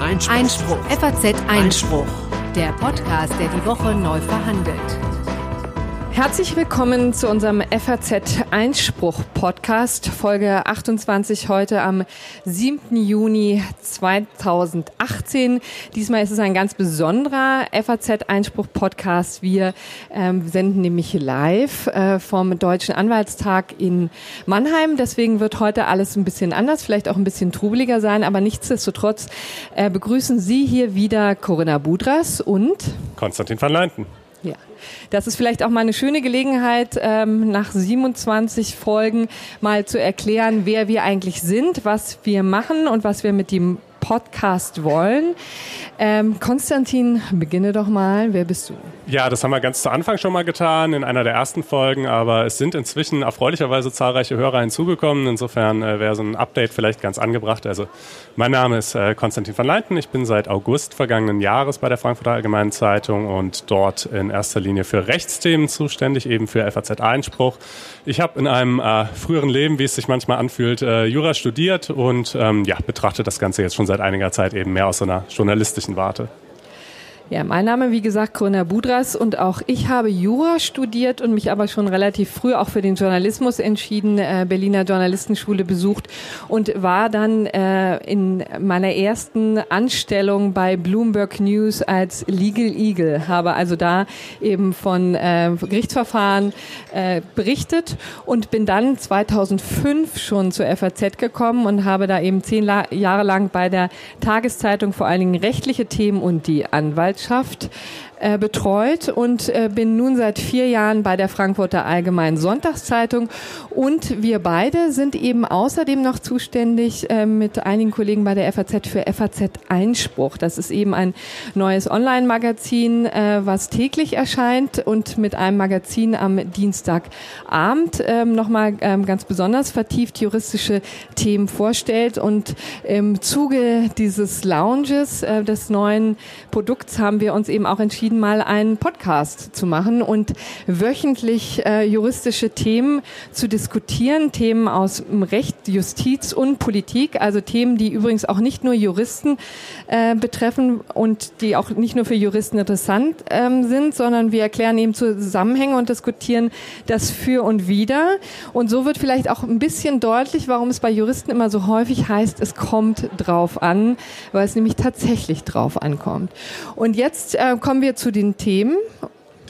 Einspruch. Einspruch. FAZ Einspruch. Der Podcast, der die Woche neu verhandelt. Herzlich willkommen zu unserem FAZ Einspruch Podcast, Folge 28 heute am 7. Juni 2018. Diesmal ist es ein ganz besonderer FAZ Einspruch Podcast. Wir ähm, senden nämlich live äh, vom Deutschen Anwaltstag in Mannheim. Deswegen wird heute alles ein bisschen anders, vielleicht auch ein bisschen trubeliger sein, aber nichtsdestotrotz äh, begrüßen Sie hier wieder Corinna Budras und Konstantin van Leinten. Ja. Das ist vielleicht auch mal eine schöne Gelegenheit, ähm, nach 27 Folgen mal zu erklären, wer wir eigentlich sind, was wir machen und was wir mit dem Podcast wollen. Ähm, Konstantin, beginne doch mal. Wer bist du? Ja, das haben wir ganz zu Anfang schon mal getan, in einer der ersten Folgen, aber es sind inzwischen erfreulicherweise zahlreiche Hörer hinzugekommen. Insofern äh, wäre so ein Update vielleicht ganz angebracht. Also, mein Name ist äh, Konstantin van Leinten. Ich bin seit August vergangenen Jahres bei der Frankfurter Allgemeinen Zeitung und dort in erster Linie für Rechtsthemen zuständig, eben für FAZ Einspruch. Ich habe in einem äh, früheren Leben, wie es sich manchmal anfühlt, äh, Jura studiert und ähm, ja, betrachte das Ganze jetzt schon seit einiger Zeit eben mehr aus einer journalistischen Warte. Ja, mein Name, wie gesagt, Corinna Budras und auch ich habe Jura studiert und mich aber schon relativ früh auch für den Journalismus entschieden, äh, Berliner Journalistenschule besucht und war dann äh, in meiner ersten Anstellung bei Bloomberg News als Legal Eagle, habe also da eben von äh, Gerichtsverfahren äh, berichtet und bin dann 2005 schon zur FAZ gekommen und habe da eben zehn La Jahre lang bei der Tageszeitung vor allen Dingen rechtliche Themen und die Anwalt Wirtschaft äh, betreut und äh, bin nun seit vier Jahren bei der Frankfurter Allgemeinen Sonntagszeitung. Und wir beide sind eben außerdem noch zuständig äh, mit einigen Kollegen bei der FAZ für FAZ Einspruch. Das ist eben ein neues Online-Magazin, äh, was täglich erscheint und mit einem Magazin am Dienstagabend ähm, nochmal ähm, ganz besonders vertieft juristische Themen vorstellt. Und im Zuge dieses Lounges, des neuen Produkts, haben wir uns eben auch entschieden, entschieden, mal einen Podcast zu machen und wöchentlich äh, juristische Themen zu diskutieren, Themen aus Recht, Justiz und Politik, also Themen, die übrigens auch nicht nur Juristen äh, betreffen und die auch nicht nur für Juristen interessant ähm, sind, sondern wir erklären eben Zusammenhänge und diskutieren das für und wider. Und so wird vielleicht auch ein bisschen deutlich, warum es bei Juristen immer so häufig heißt, es kommt drauf an, weil es nämlich tatsächlich drauf ankommt. Und jetzt äh, kommen wir zu den Themen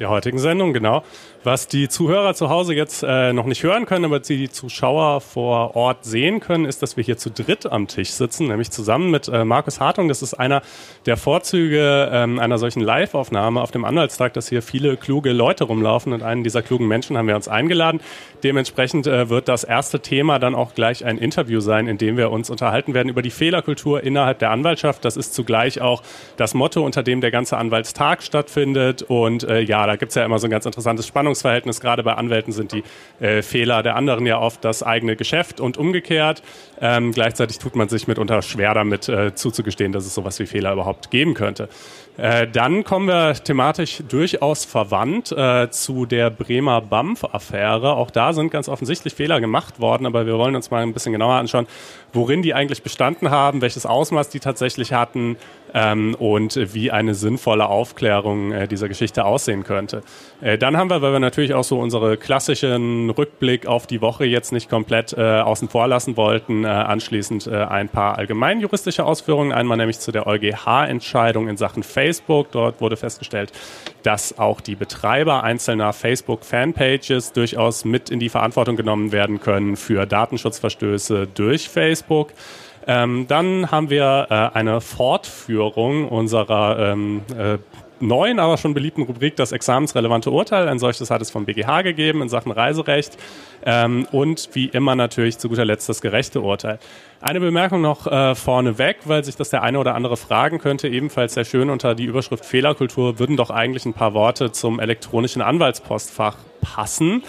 der heutigen Sendung, genau. Was die Zuhörer zu Hause jetzt äh, noch nicht hören können, aber die Zuschauer vor Ort sehen können, ist, dass wir hier zu dritt am Tisch sitzen, nämlich zusammen mit äh, Markus Hartung. Das ist einer der Vorzüge ähm, einer solchen Live-Aufnahme auf dem Anwaltstag, dass hier viele kluge Leute rumlaufen und einen dieser klugen Menschen haben wir uns eingeladen. Dementsprechend äh, wird das erste Thema dann auch gleich ein Interview sein, in dem wir uns unterhalten werden über die Fehlerkultur innerhalb der Anwaltschaft. Das ist zugleich auch das Motto, unter dem der ganze Anwaltstag stattfindet. Und äh, ja, da gibt's ja immer so ein ganz interessantes Spannung Spannungsverhältnis. Gerade bei Anwälten sind die äh, Fehler der anderen ja oft das eigene Geschäft und umgekehrt. Ähm, gleichzeitig tut man sich mitunter schwer damit äh, zuzugestehen, dass es sowas wie Fehler überhaupt geben könnte. Äh, dann kommen wir thematisch durchaus verwandt äh, zu der Bremer BAMF-Affäre. Auch da sind ganz offensichtlich Fehler gemacht worden, aber wir wollen uns mal ein bisschen genauer anschauen, worin die eigentlich bestanden haben, welches Ausmaß die tatsächlich hatten ähm, und wie eine sinnvolle Aufklärung äh, dieser Geschichte aussehen könnte. Äh, dann haben wir, weil wir natürlich auch so unsere klassischen Rückblick auf die Woche jetzt nicht komplett äh, außen vor lassen wollten, äh, anschließend äh, ein paar allgemeinjuristische Ausführungen. Einmal nämlich zu der EuGH-Entscheidung in Sachen Facebook. Dort wurde festgestellt, dass auch die Betreiber einzelner Facebook-Fanpages durchaus mit in die Verantwortung genommen werden können für Datenschutzverstöße durch Facebook. Ähm, dann haben wir äh, eine Fortführung unserer ähm, äh, neuen, aber schon beliebten Rubrik das examensrelevante Urteil. Ein solches hat es vom BGH gegeben in Sachen Reiserecht. Ähm, und wie immer natürlich zu guter Letzt das gerechte Urteil. Eine Bemerkung noch äh, vorneweg, weil sich das der eine oder andere fragen könnte, ebenfalls sehr schön unter die Überschrift Fehlerkultur würden doch eigentlich ein paar Worte zum elektronischen Anwaltspostfach passen.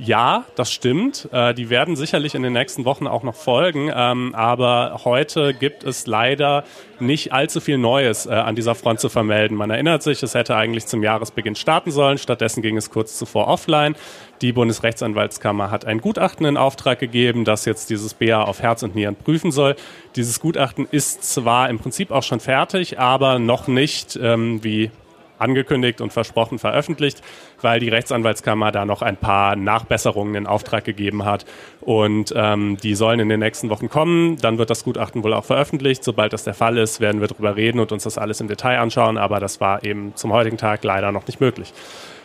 Ja, das stimmt. Äh, die werden sicherlich in den nächsten Wochen auch noch folgen. Ähm, aber heute gibt es leider nicht allzu viel Neues äh, an dieser Front zu vermelden. Man erinnert sich, es hätte eigentlich zum Jahresbeginn starten sollen. Stattdessen ging es kurz zuvor offline. Die Bundesrechtsanwaltskammer hat ein Gutachten in Auftrag gegeben, das jetzt dieses BA auf Herz und Nieren prüfen soll. Dieses Gutachten ist zwar im Prinzip auch schon fertig, aber noch nicht, ähm, wie angekündigt und versprochen veröffentlicht, weil die Rechtsanwaltskammer da noch ein paar Nachbesserungen in Auftrag gegeben hat. Und ähm, die sollen in den nächsten Wochen kommen. Dann wird das Gutachten wohl auch veröffentlicht. Sobald das der Fall ist, werden wir darüber reden und uns das alles im Detail anschauen. Aber das war eben zum heutigen Tag leider noch nicht möglich.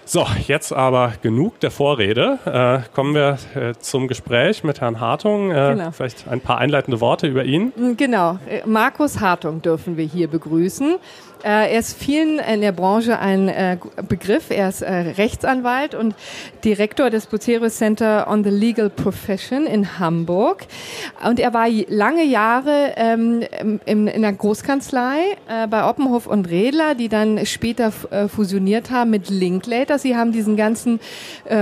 So, jetzt aber genug der Vorrede. Äh, kommen wir äh, zum Gespräch mit Herrn Hartung. Äh, genau. Vielleicht ein paar einleitende Worte über ihn. Genau. Äh, Markus Hartung dürfen wir hier begrüßen. Äh, er ist vielen in der Branche ein äh, Begriff. Er ist äh, Rechtsanwalt und Direktor des Bucerius Center on the Legal Profession in Hamburg. Und er war lange Jahre ähm, in, der Großkanzlei bei Oppenhof und Redler, die dann später fusioniert haben mit Linklater. Sie haben diesen ganzen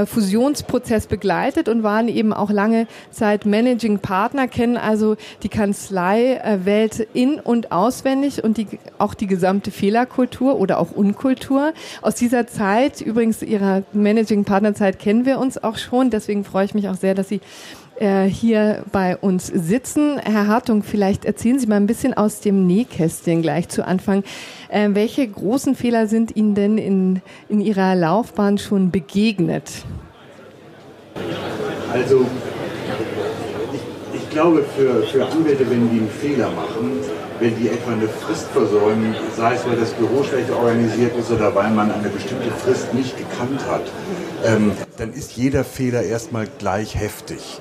Fusionsprozess begleitet und waren eben auch lange Zeit Managing Partner, kennen also die Kanzleiwelt in- und auswendig und die, auch die gesamte Fehlerkultur oder auch Unkultur. Aus dieser Zeit, übrigens Ihrer Managing Partner Zeit kennen wir uns auch schon. Deswegen freue ich mich auch sehr, dass Sie äh, hier bei uns sitzen. Herr Hartung, vielleicht erzählen Sie mal ein bisschen aus dem Nähkästchen gleich zu Anfang. Äh, welche großen Fehler sind Ihnen denn in, in Ihrer Laufbahn schon begegnet? Also, ich, ich glaube, für, für Anwälte, wenn die einen Fehler machen, wenn die etwa eine Frist versäumen, sei es weil das Büro schlecht organisiert ist oder weil man eine bestimmte Frist nicht gekannt hat, ähm, dann ist jeder Fehler erstmal gleich heftig.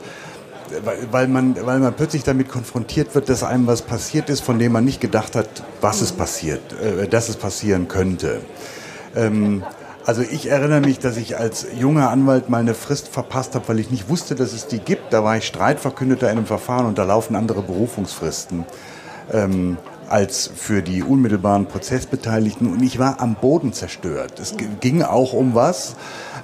Weil, man, weil man plötzlich damit konfrontiert wird, dass einem was passiert ist, von dem man nicht gedacht hat, was es passiert, äh, dass es passieren könnte. Ähm, also ich erinnere mich, dass ich als junger Anwalt mal eine Frist verpasst habe, weil ich nicht wusste, dass es die gibt. Da war ich Streitverkündeter in einem Verfahren und da laufen andere Berufungsfristen ähm, als für die unmittelbaren Prozessbeteiligten. Und ich war am Boden zerstört. Es ging auch um was,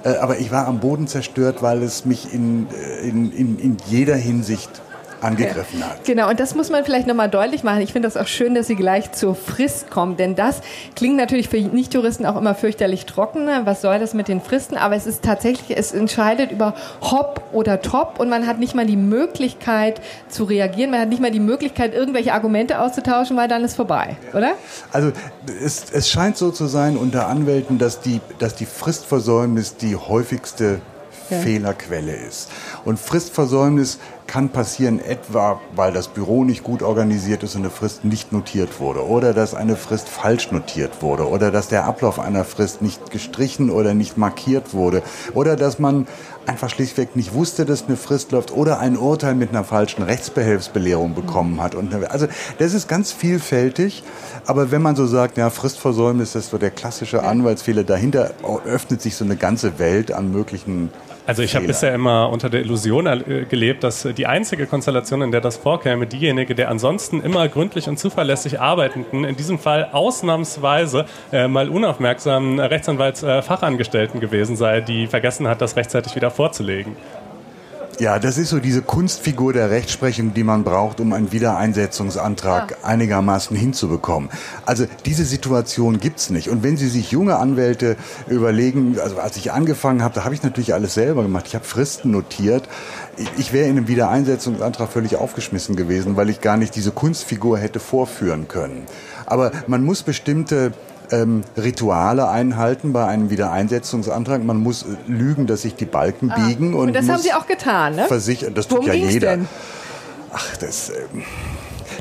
äh, aber ich war am Boden zerstört, weil es mich in, äh, in, in, in jeder Hinsicht angegriffen hat. Genau, und das muss man vielleicht nochmal deutlich machen. Ich finde das auch schön, dass Sie gleich zur Frist kommen, denn das klingt natürlich für Nichtjuristen auch immer fürchterlich trocken. Was soll das mit den Fristen? Aber es ist tatsächlich, es entscheidet über Hop oder Top und man hat nicht mal die Möglichkeit zu reagieren. Man hat nicht mal die Möglichkeit, irgendwelche Argumente auszutauschen, weil dann ist vorbei, oder? Also es, es scheint so zu sein unter Anwälten, dass die, dass die Fristversäumnis die häufigste ja. Fehlerquelle ist. Und Fristversäumnis kann passieren, etwa weil das Büro nicht gut organisiert ist und eine Frist nicht notiert wurde oder dass eine Frist falsch notiert wurde oder dass der Ablauf einer Frist nicht gestrichen oder nicht markiert wurde oder dass man einfach schlichtweg nicht wusste, dass eine Frist läuft oder ein Urteil mit einer falschen Rechtsbehelfsbelehrung bekommen hat. Und also das ist ganz vielfältig, aber wenn man so sagt, ja, Fristversäumnis ist so der klassische Anwaltsfehler, dahinter öffnet sich so eine ganze Welt an möglichen also ich habe bisher immer unter der Illusion äh, gelebt, dass die einzige Konstellation, in der das vorkäme, diejenige der ansonsten immer gründlich und zuverlässig arbeitenden, in diesem Fall ausnahmsweise äh, mal unaufmerksamen Rechtsanwaltsfachangestellten äh, gewesen sei, die vergessen hat, das rechtzeitig wieder vorzulegen. Ja, das ist so diese Kunstfigur der Rechtsprechung, die man braucht, um einen Wiedereinsetzungsantrag ah. einigermaßen hinzubekommen. Also diese Situation gibt's nicht. Und wenn Sie sich junge Anwälte überlegen, also als ich angefangen habe, da habe ich natürlich alles selber gemacht. Ich habe Fristen notiert. Ich wäre in einem Wiedereinsetzungsantrag völlig aufgeschmissen gewesen, weil ich gar nicht diese Kunstfigur hätte vorführen können. Aber man muss bestimmte ähm, Rituale einhalten bei einem Wiedereinsetzungsantrag. Man muss äh, lügen, dass sich die Balken ah, biegen. Und, und das haben Sie auch getan, ne? Versichern, das Worum tut ja jeder. Denn? Ach, das... Ähm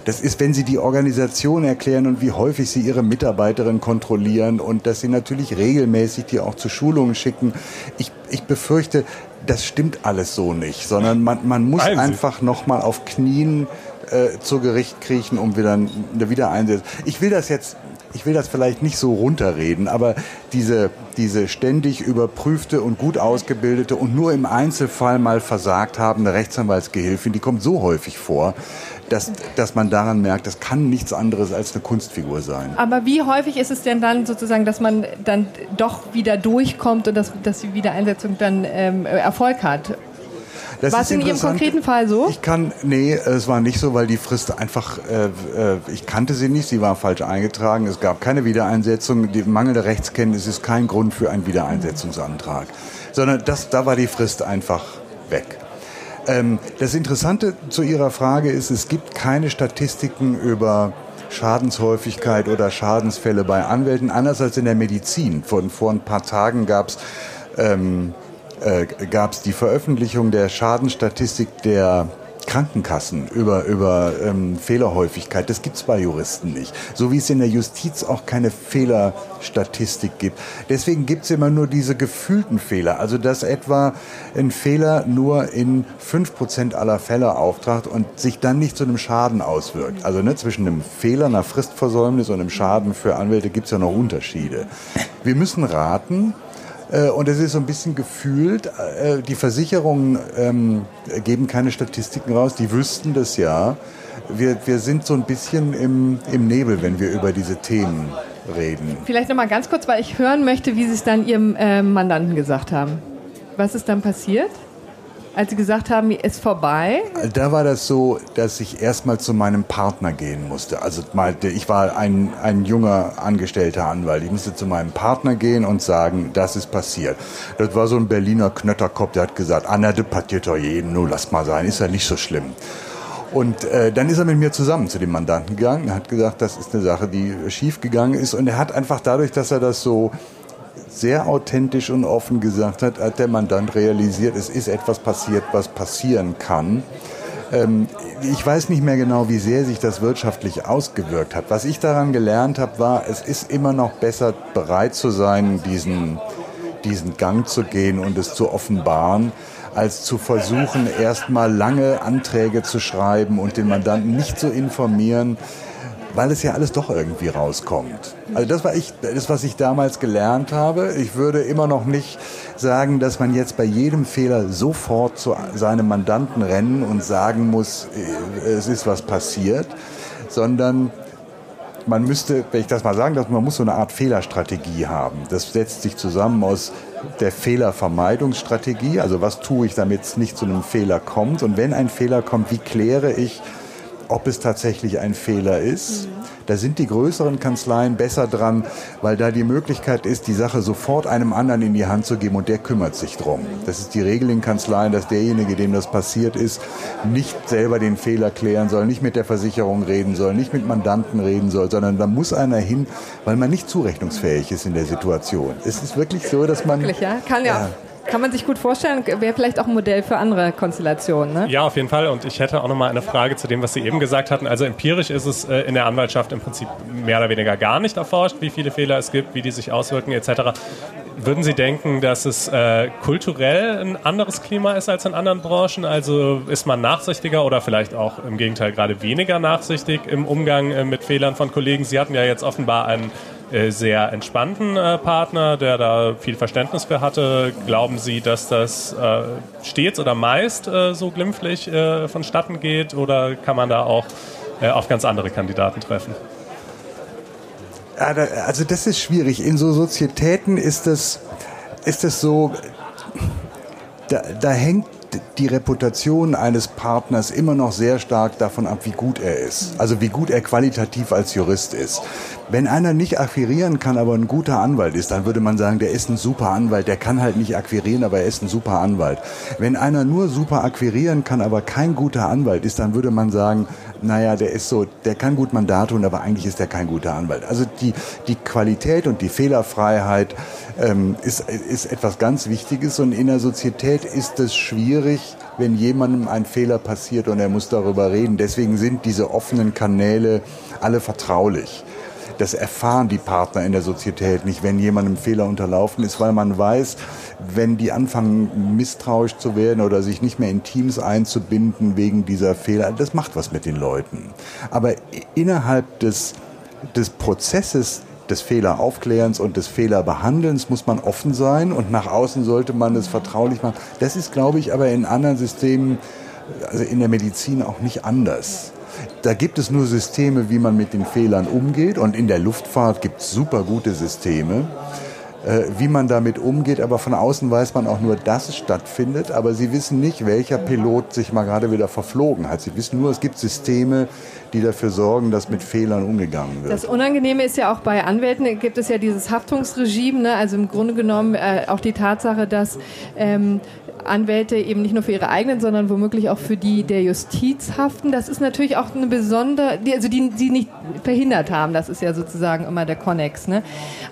das ist, wenn Sie die Organisation erklären und wie häufig Sie Ihre Mitarbeiterin kontrollieren und dass Sie natürlich regelmäßig die auch zu Schulungen schicken. Ich, ich befürchte, das stimmt alles so nicht, sondern man, man muss Meinen einfach nochmal auf Knien äh, zu Gericht kriechen, um wieder eine Wiedereinsetzung. Ich will das jetzt ich will das vielleicht nicht so runterreden, aber diese, diese ständig überprüfte und gut ausgebildete und nur im Einzelfall mal versagt habende Rechtsanwaltsgehilfin, die kommt so häufig vor, dass, dass man daran merkt, das kann nichts anderes als eine Kunstfigur sein. Aber wie häufig ist es denn dann sozusagen, dass man dann doch wieder durchkommt und dass, dass die Wiedereinsetzung dann ähm, Erfolg hat? Das War es in Ihrem konkreten Fall so? Ich kann, nee, es war nicht so, weil die Frist einfach, äh, äh, ich kannte sie nicht, sie war falsch eingetragen, es gab keine Wiedereinsetzung, die mangelnde Rechtskenntnis ist kein Grund für einen Wiedereinsetzungsantrag, sondern das, da war die Frist einfach weg. Ähm, das Interessante zu Ihrer Frage ist, es gibt keine Statistiken über Schadenshäufigkeit oder Schadensfälle bei Anwälten, anders als in der Medizin. Vor, vor ein paar Tagen gab es ähm, äh, die Veröffentlichung der Schadenstatistik der Krankenkassen über, über ähm, Fehlerhäufigkeit. Das gibt es bei Juristen nicht. So wie es in der Justiz auch keine Fehlerstatistik gibt. Deswegen gibt es immer nur diese gefühlten Fehler. Also dass etwa ein Fehler nur in fünf Prozent aller Fälle auftrat und sich dann nicht zu einem Schaden auswirkt. Also ne, zwischen einem Fehler, einer Fristversäumnis und einem Schaden für Anwälte gibt es ja noch Unterschiede. Wir müssen raten, und es ist so ein bisschen gefühlt, äh, die Versicherungen ähm, geben keine Statistiken raus, die wüssten das ja. Wir, wir sind so ein bisschen im, im Nebel, wenn wir über diese Themen reden. Vielleicht noch mal ganz kurz, weil ich hören möchte, wie Sie es dann Ihrem äh, Mandanten gesagt haben. Was ist dann passiert? Als Sie gesagt haben, ist vorbei? Da war das so, dass ich erstmal zu meinem Partner gehen musste. Also ich war ein, ein junger angestellter Anwalt. Ich musste zu meinem Partner gehen und sagen, das ist passiert. Das war so ein Berliner Knötterkopf, der hat gesagt, Anna, de passiert doch jeden, nur lass mal sein, ist ja nicht so schlimm. Und äh, dann ist er mit mir zusammen zu dem Mandanten gegangen, hat gesagt, das ist eine Sache, die schief gegangen ist. Und er hat einfach dadurch, dass er das so sehr authentisch und offen gesagt hat, hat der Mandant realisiert, es ist etwas passiert, was passieren kann. Ähm, ich weiß nicht mehr genau, wie sehr sich das wirtschaftlich ausgewirkt hat. Was ich daran gelernt habe, war, es ist immer noch besser, bereit zu sein, diesen, diesen Gang zu gehen und es zu offenbaren, als zu versuchen, erstmal lange Anträge zu schreiben und den Mandanten nicht zu informieren, weil es ja alles doch irgendwie rauskommt. Also das war ich, das was ich damals gelernt habe. Ich würde immer noch nicht sagen, dass man jetzt bei jedem Fehler sofort zu seinem Mandanten rennen und sagen muss, äh, es ist was passiert, sondern man müsste, wenn ich das mal sagen darf, man muss so eine Art Fehlerstrategie haben. Das setzt sich zusammen aus der Fehlervermeidungsstrategie, also was tue ich, damit es nicht zu einem Fehler kommt. Und wenn ein Fehler kommt, wie kläre ich, ob es tatsächlich ein Fehler ist. Da sind die größeren Kanzleien besser dran, weil da die Möglichkeit ist, die Sache sofort einem anderen in die Hand zu geben und der kümmert sich drum. Das ist die Regel in Kanzleien, dass derjenige, dem das passiert ist, nicht selber den Fehler klären soll, nicht mit der Versicherung reden soll, nicht mit Mandanten reden soll, sondern da muss einer hin, weil man nicht zurechnungsfähig ist in der Situation. Es ist wirklich so, dass man... Wirklich, ja? Kann ja. Äh, kann man sich gut vorstellen, wäre vielleicht auch ein Modell für andere Konstellationen. Ne? Ja, auf jeden Fall. Und ich hätte auch noch mal eine Frage zu dem, was Sie eben gesagt hatten. Also empirisch ist es äh, in der Anwaltschaft im Prinzip mehr oder weniger gar nicht erforscht, wie viele Fehler es gibt, wie die sich auswirken etc. Würden Sie denken, dass es äh, kulturell ein anderes Klima ist als in anderen Branchen? Also ist man nachsichtiger oder vielleicht auch im Gegenteil gerade weniger nachsichtig im Umgang äh, mit Fehlern von Kollegen? Sie hatten ja jetzt offenbar einen sehr entspannten äh, Partner, der da viel Verständnis für hatte. Glauben Sie, dass das äh, stets oder meist äh, so glimpflich äh, vonstatten geht oder kann man da auch äh, auf ganz andere Kandidaten treffen? Also das ist schwierig. In so Sozietäten ist das, ist das so, da, da hängt die Reputation eines Partners immer noch sehr stark davon ab, wie gut er ist. Also wie gut er qualitativ als Jurist ist. Wenn einer nicht akquirieren kann, aber ein guter Anwalt ist, dann würde man sagen, der ist ein super Anwalt. Der kann halt nicht akquirieren, aber er ist ein super Anwalt. Wenn einer nur super akquirieren kann, aber kein guter Anwalt ist, dann würde man sagen, naja, der ist so, der kann gut Mandat tun, aber eigentlich ist er kein guter Anwalt. Also die, die Qualität und die Fehlerfreiheit ähm, ist, ist etwas ganz Wichtiges und in der Sozietät ist es schwierig, wenn jemandem ein Fehler passiert und er muss darüber reden. Deswegen sind diese offenen Kanäle alle vertraulich. Das erfahren die Partner in der Sozietät nicht, wenn jemandem Fehler unterlaufen ist, weil man weiß, wenn die anfangen misstrauisch zu werden oder sich nicht mehr in Teams einzubinden wegen dieser Fehler, das macht was mit den Leuten. Aber innerhalb des, des Prozesses des Fehleraufklärens und des Fehlerbehandelns muss man offen sein und nach außen sollte man es vertraulich machen. Das ist, glaube ich, aber in anderen Systemen, also in der Medizin auch nicht anders. Da gibt es nur Systeme, wie man mit den Fehlern umgeht. Und in der Luftfahrt gibt es super gute Systeme äh, wie man damit umgeht. Aber von außen weiß man auch nur, dass es stattfindet. Aber sie wissen nicht, welcher Pilot sich mal gerade wieder verflogen hat. Sie wissen nur, es gibt Systeme, die dafür sorgen, dass mit Fehlern umgegangen wird. Das Unangenehme ist ja auch bei Anwälten, gibt es ja dieses Haftungsregime. Ne? Also im Grunde genommen äh, auch die Tatsache, dass ähm, Anwälte eben nicht nur für ihre eigenen, sondern womöglich auch für die der Justiz haften. Das ist natürlich auch eine besondere, also die sie nicht verhindert haben. Das ist ja sozusagen immer der Konnex. Ne?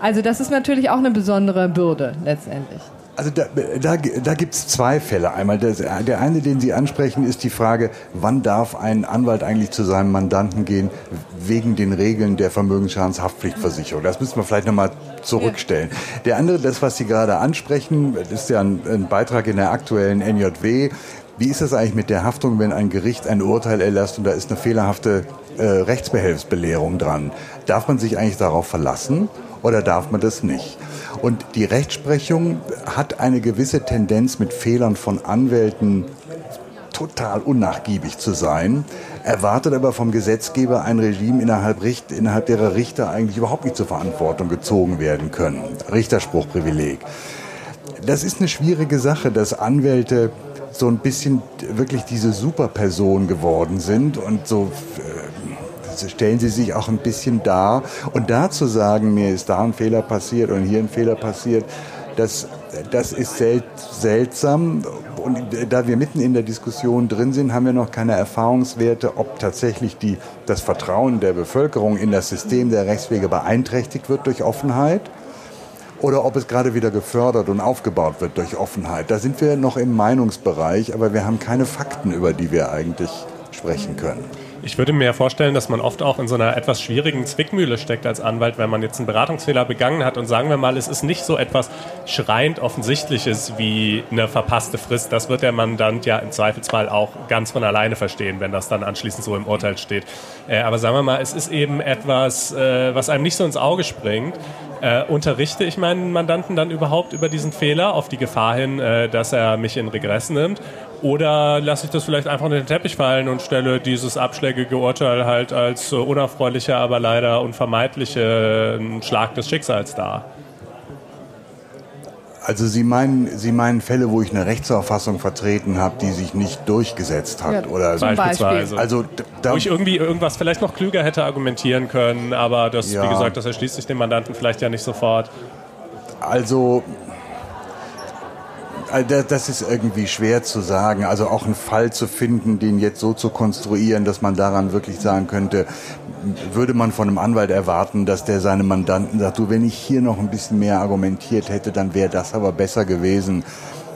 Also das ist natürlich auch eine besondere Bürde letztendlich. Also da, da, da gibt es zwei Fälle. Einmal das, der eine, den Sie ansprechen, ist die Frage, wann darf ein Anwalt eigentlich zu seinem Mandanten gehen wegen den Regeln der Vermögensschadenshaftpflichtversicherung. Das müssen wir vielleicht nochmal zurückstellen. Ja. Der andere, das, was Sie gerade ansprechen, ist ja ein, ein Beitrag in der aktuellen NJW. Wie ist das eigentlich mit der Haftung, wenn ein Gericht ein Urteil erlässt und da ist eine fehlerhafte äh, Rechtsbehelfsbelehrung dran? Darf man sich eigentlich darauf verlassen oder darf man das nicht? Und die Rechtsprechung hat eine gewisse Tendenz mit Fehlern von Anwälten total unnachgiebig zu sein, erwartet aber vom Gesetzgeber ein Regime, innerhalb, innerhalb derer Richter eigentlich überhaupt nicht zur Verantwortung gezogen werden können. Richterspruchprivileg. Das ist eine schwierige Sache, dass Anwälte so ein bisschen wirklich diese Superperson geworden sind und so äh, stellen sie sich auch ein bisschen dar. Und da zu sagen, mir ist da ein Fehler passiert und hier ein Fehler passiert, das, das ist sel seltsam. Und da wir mitten in der Diskussion drin sind, haben wir noch keine Erfahrungswerte, ob tatsächlich die, das Vertrauen der Bevölkerung in das System der Rechtswege beeinträchtigt wird durch Offenheit oder ob es gerade wieder gefördert und aufgebaut wird durch Offenheit. Da sind wir noch im Meinungsbereich, aber wir haben keine Fakten, über die wir eigentlich sprechen können. Ich würde mir vorstellen, dass man oft auch in so einer etwas schwierigen Zwickmühle steckt als Anwalt, wenn man jetzt einen Beratungsfehler begangen hat und sagen wir mal, es ist nicht so etwas schreiend Offensichtliches wie eine verpasste Frist. Das wird der Mandant ja im Zweifelsfall auch ganz von alleine verstehen, wenn das dann anschließend so im Urteil steht. Äh, aber sagen wir mal, es ist eben etwas, äh, was einem nicht so ins Auge springt. Äh, unterrichte ich meinen Mandanten dann überhaupt über diesen Fehler auf die Gefahr hin, äh, dass er mich in Regress nimmt? Oder lasse ich das vielleicht einfach unter den Teppich fallen und stelle dieses abschlägige Urteil halt als äh, unerfreulicher, aber leider unvermeidlichen Schlag des Schicksals dar? Also Sie meinen, Sie meinen Fälle, wo ich eine Rechtsauffassung vertreten habe, die sich nicht durchgesetzt hat, ja, oder zum beispielsweise. Also da, wo ich irgendwie irgendwas vielleicht noch klüger hätte argumentieren können, aber das, ja. wie gesagt, das erschließt sich dem Mandanten vielleicht ja nicht sofort. Also äh, das ist irgendwie schwer zu sagen. Also auch einen Fall zu finden, den jetzt so zu konstruieren, dass man daran wirklich sagen könnte, würde man von einem Anwalt erwarten, dass der seinem Mandanten sagt, du, wenn ich hier noch ein bisschen mehr argumentiert hätte, dann wäre das aber besser gewesen.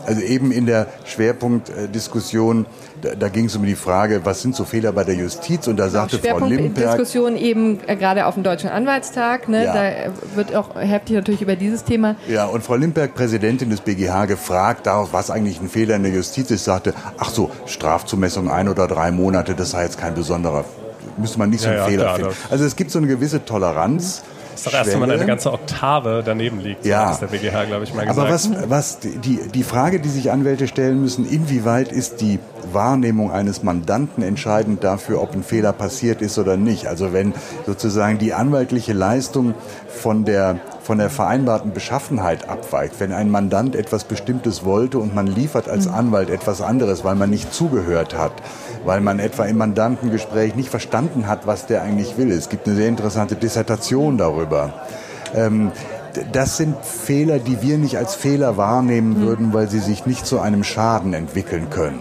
Also eben in der Schwerpunktdiskussion, da, da ging es um die Frage, was sind so Fehler bei der Justiz? Und da genau, sagte Frau Limperk... Diskussion eben äh, gerade auf dem Deutschen Anwaltstag, ne? Ja. da wird auch heftig natürlich über dieses Thema... Ja, und Frau Limperk, Präsidentin des BGH, gefragt darauf, was eigentlich ein Fehler in der Justiz ist, sagte, ach so, Strafzumessung ein oder drei Monate, das sei jetzt kein besonderer müsste man nicht so einen ja, Fehler klar, finden. Also es gibt so eine gewisse Toleranz. Mhm ist doch erst, wenn man eine ganze Oktave daneben liegt. Ja. So der BGH, glaube ich, mal gesagt. Aber was, was die, die Frage, die sich Anwälte stellen müssen, inwieweit ist die Wahrnehmung eines Mandanten entscheidend dafür, ob ein Fehler passiert ist oder nicht? Also wenn sozusagen die anwaltliche Leistung von der von der vereinbarten Beschaffenheit abweicht. Wenn ein Mandant etwas Bestimmtes wollte und man liefert als mhm. Anwalt etwas anderes, weil man nicht zugehört hat, weil man etwa im Mandantengespräch nicht verstanden hat, was der eigentlich will. Es gibt eine sehr interessante Dissertation darüber. Ähm, das sind Fehler, die wir nicht als Fehler wahrnehmen mhm. würden, weil sie sich nicht zu einem Schaden entwickeln können.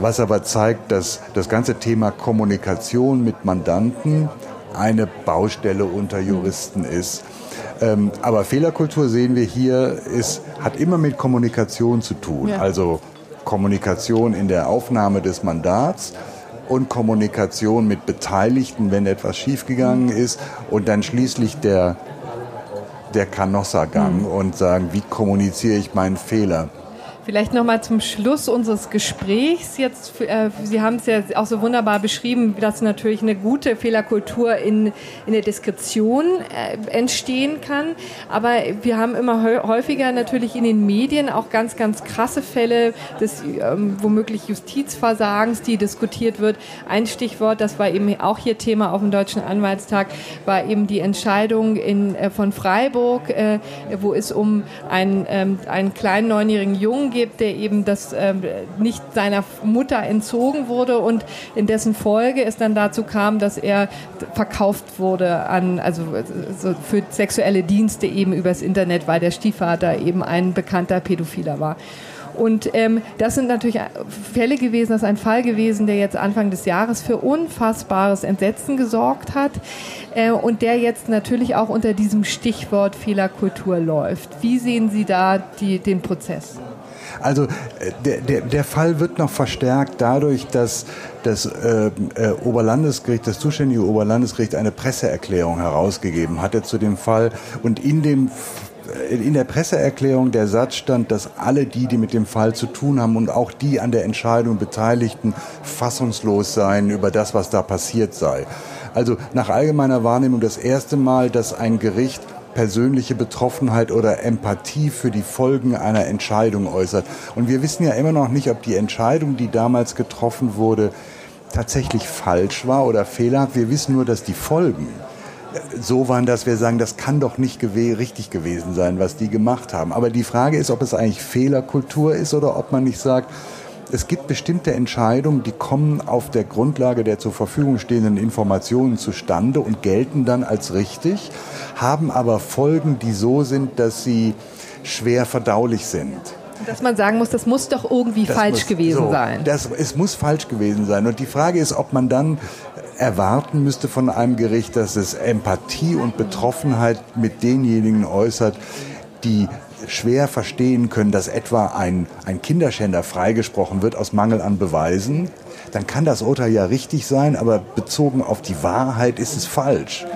Was aber zeigt, dass das ganze Thema Kommunikation mit Mandanten eine Baustelle unter Juristen ist. Ähm, aber Fehlerkultur sehen wir hier, ist, hat immer mit Kommunikation zu tun. Ja. Also Kommunikation in der Aufnahme des Mandats und Kommunikation mit Beteiligten, wenn etwas schiefgegangen ist und dann schließlich der, der Canossa-Gang mhm. und sagen, wie kommuniziere ich meinen Fehler. Vielleicht noch mal zum Schluss unseres Gesprächs. Jetzt, äh, Sie haben es ja auch so wunderbar beschrieben, dass natürlich eine gute Fehlerkultur in, in der Diskretion äh, entstehen kann. Aber wir haben immer häufiger natürlich in den Medien auch ganz, ganz krasse Fälle des ähm, womöglich Justizversagens, die diskutiert wird. Ein Stichwort, das war eben auch hier Thema auf dem Deutschen Anwaltstag, war eben die Entscheidung in, äh, von Freiburg, äh, wo es um einen, ähm, einen kleinen neunjährigen Jungen gibt, der eben das äh, nicht seiner Mutter entzogen wurde und in dessen Folge es dann dazu kam, dass er verkauft wurde an, also so für sexuelle Dienste eben übers Internet, weil der Stiefvater eben ein bekannter Pädophiler war. Und ähm, das sind natürlich Fälle gewesen, das ist ein Fall gewesen, der jetzt Anfang des Jahres für unfassbares Entsetzen gesorgt hat äh, und der jetzt natürlich auch unter diesem Stichwort Fehlerkultur läuft. Wie sehen Sie da die, den Prozess? Also äh, der, der, der Fall wird noch verstärkt dadurch, dass das äh, äh, Oberlandesgericht, das zuständige Oberlandesgericht eine Presseerklärung herausgegeben hatte zu dem Fall und in dem in der Presseerklärung der Satz stand, dass alle die, die mit dem Fall zu tun haben und auch die an der Entscheidung Beteiligten fassungslos seien über das, was da passiert sei. Also nach allgemeiner Wahrnehmung das erste Mal, dass ein Gericht persönliche Betroffenheit oder Empathie für die Folgen einer Entscheidung äußert. Und wir wissen ja immer noch nicht, ob die Entscheidung, die damals getroffen wurde, tatsächlich falsch war oder fehlerhaft. Wir wissen nur, dass die Folgen so waren, dass wir sagen, das kann doch nicht gew richtig gewesen sein, was die gemacht haben. Aber die Frage ist, ob es eigentlich Fehlerkultur ist oder ob man nicht sagt, es gibt bestimmte Entscheidungen, die kommen auf der Grundlage der zur Verfügung stehenden Informationen zustande und gelten dann als richtig, haben aber Folgen, die so sind, dass sie schwer verdaulich sind. Dass man sagen muss, das muss doch irgendwie das falsch muss, gewesen so, sein. Das, es muss falsch gewesen sein. Und die Frage ist, ob man dann erwarten müsste von einem Gericht, dass es Empathie und Betroffenheit mit denjenigen äußert, die schwer verstehen können, dass etwa ein, ein Kinderschänder freigesprochen wird aus Mangel an Beweisen, dann kann das Urteil ja richtig sein, aber bezogen auf die Wahrheit ist es falsch.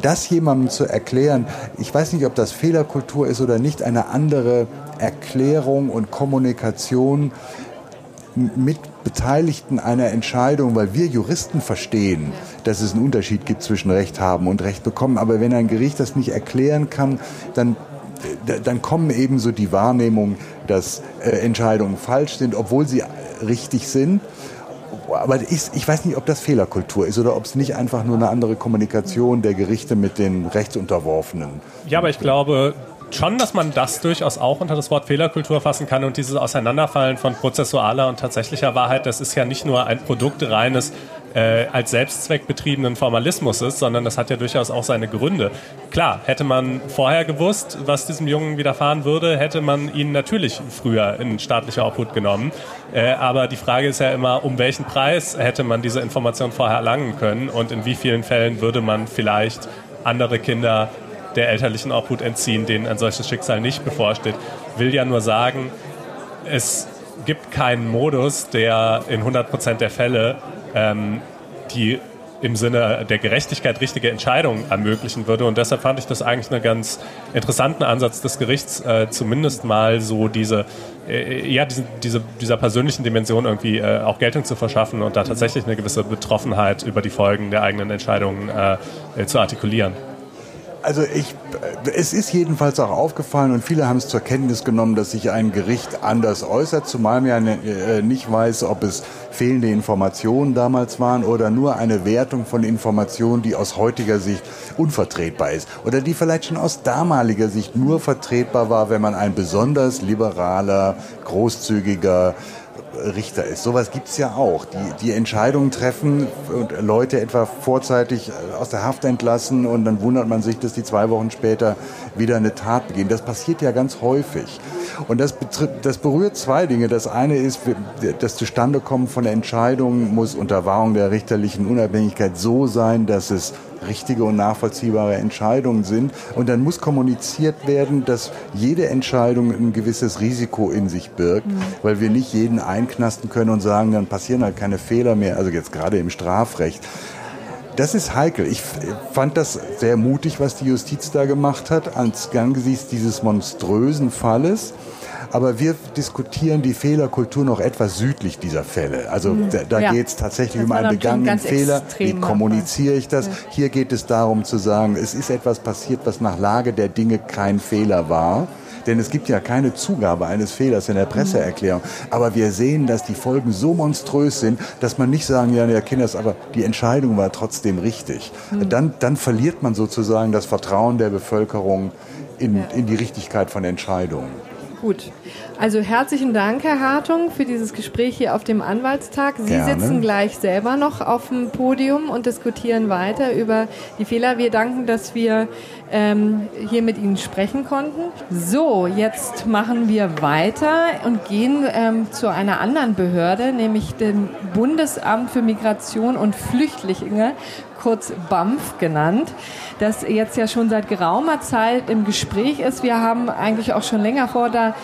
Das jemandem zu erklären, ich weiß nicht, ob das Fehlerkultur ist oder nicht, eine andere Erklärung und Kommunikation mit Beteiligten einer Entscheidung, weil wir Juristen verstehen, dass es einen Unterschied gibt zwischen Recht haben und Recht bekommen. Aber wenn ein Gericht das nicht erklären kann, dann dann kommen ebenso die Wahrnehmungen, dass äh, Entscheidungen falsch sind, obwohl sie richtig sind. Aber ich, ich weiß nicht, ob das Fehlerkultur ist oder ob es nicht einfach nur eine andere Kommunikation der Gerichte mit den Rechtsunterworfenen. Ja, aber ich glaube, schon, dass man das durchaus auch unter das Wort Fehlerkultur fassen kann und dieses Auseinanderfallen von prozessualer und tatsächlicher Wahrheit, das ist ja nicht nur ein Produkt reines äh, als Selbstzweck betriebenen Formalismus ist, sondern das hat ja durchaus auch seine Gründe. Klar, hätte man vorher gewusst, was diesem Jungen widerfahren würde, hätte man ihn natürlich früher in staatliche Obhut genommen. Äh, aber die Frage ist ja immer, um welchen Preis hätte man diese Information vorher erlangen können und in wie vielen Fällen würde man vielleicht andere Kinder der elterlichen Obhut entziehen, denen ein solches Schicksal nicht bevorsteht. Will ja nur sagen, es gibt keinen Modus, der in 100% der Fälle ähm, die im Sinne der Gerechtigkeit richtige Entscheidungen ermöglichen würde. Und deshalb fand ich das eigentlich einen ganz interessanten Ansatz des Gerichts, äh, zumindest mal so diese, äh, ja, diese, diese, dieser persönlichen Dimension irgendwie äh, auch Geltung zu verschaffen und da tatsächlich eine gewisse Betroffenheit über die Folgen der eigenen Entscheidungen äh, zu artikulieren. Also ich, es ist jedenfalls auch aufgefallen und viele haben es zur Kenntnis genommen, dass sich ein Gericht anders äußert, zumal man ja ne, äh, nicht weiß, ob es fehlende Informationen damals waren oder nur eine Wertung von Informationen, die aus heutiger Sicht unvertretbar ist oder die vielleicht schon aus damaliger Sicht nur vertretbar war, wenn man ein besonders liberaler, großzügiger Richter ist. Sowas gibt's ja auch, die, die Entscheidungen treffen und Leute etwa vorzeitig aus der Haft entlassen und dann wundert man sich, dass die zwei Wochen später wieder eine Tat begehen. Das passiert ja ganz häufig. Und das, das berührt zwei Dinge. Das eine ist, das Zustandekommen von Entscheidungen muss unter Wahrung der richterlichen Unabhängigkeit so sein, dass es richtige und nachvollziehbare Entscheidungen sind. Und dann muss kommuniziert werden, dass jede Entscheidung ein gewisses Risiko in sich birgt, mhm. weil wir nicht jeden einknasten können und sagen, dann passieren halt keine Fehler mehr, also jetzt gerade im Strafrecht. Das ist heikel. Ich fand das sehr mutig, was die Justiz da gemacht hat, angesichts dieses monströsen Falles. Aber wir diskutieren die Fehlerkultur noch etwas südlich dieser Fälle. Also mhm. da, da ja. geht es tatsächlich das um einen begangenen Fehler. Wie kommuniziere ich das? Ja. Hier geht es darum zu sagen, es ist etwas passiert, was nach Lage der Dinge kein Fehler war. Denn es gibt ja keine Zugabe eines Fehlers in der Presseerklärung. Aber wir sehen, dass die Folgen so monströs sind, dass man nicht sagen, ja, ja, Kinders, aber die Entscheidung war trotzdem richtig. Mhm. Dann, dann verliert man sozusagen das Vertrauen der Bevölkerung in, in die Richtigkeit von Entscheidungen. Gut. Also herzlichen Dank, Herr Hartung, für dieses Gespräch hier auf dem Anwaltstag. Sie Gerne. sitzen gleich selber noch auf dem Podium und diskutieren weiter über die Fehler. Wir danken, dass wir ähm, hier mit Ihnen sprechen konnten. So, jetzt machen wir weiter und gehen ähm, zu einer anderen Behörde, nämlich dem Bundesamt für Migration und Flüchtlinge, kurz BAMF genannt, das jetzt ja schon seit geraumer Zeit im Gespräch ist. Wir haben eigentlich auch schon länger vor, da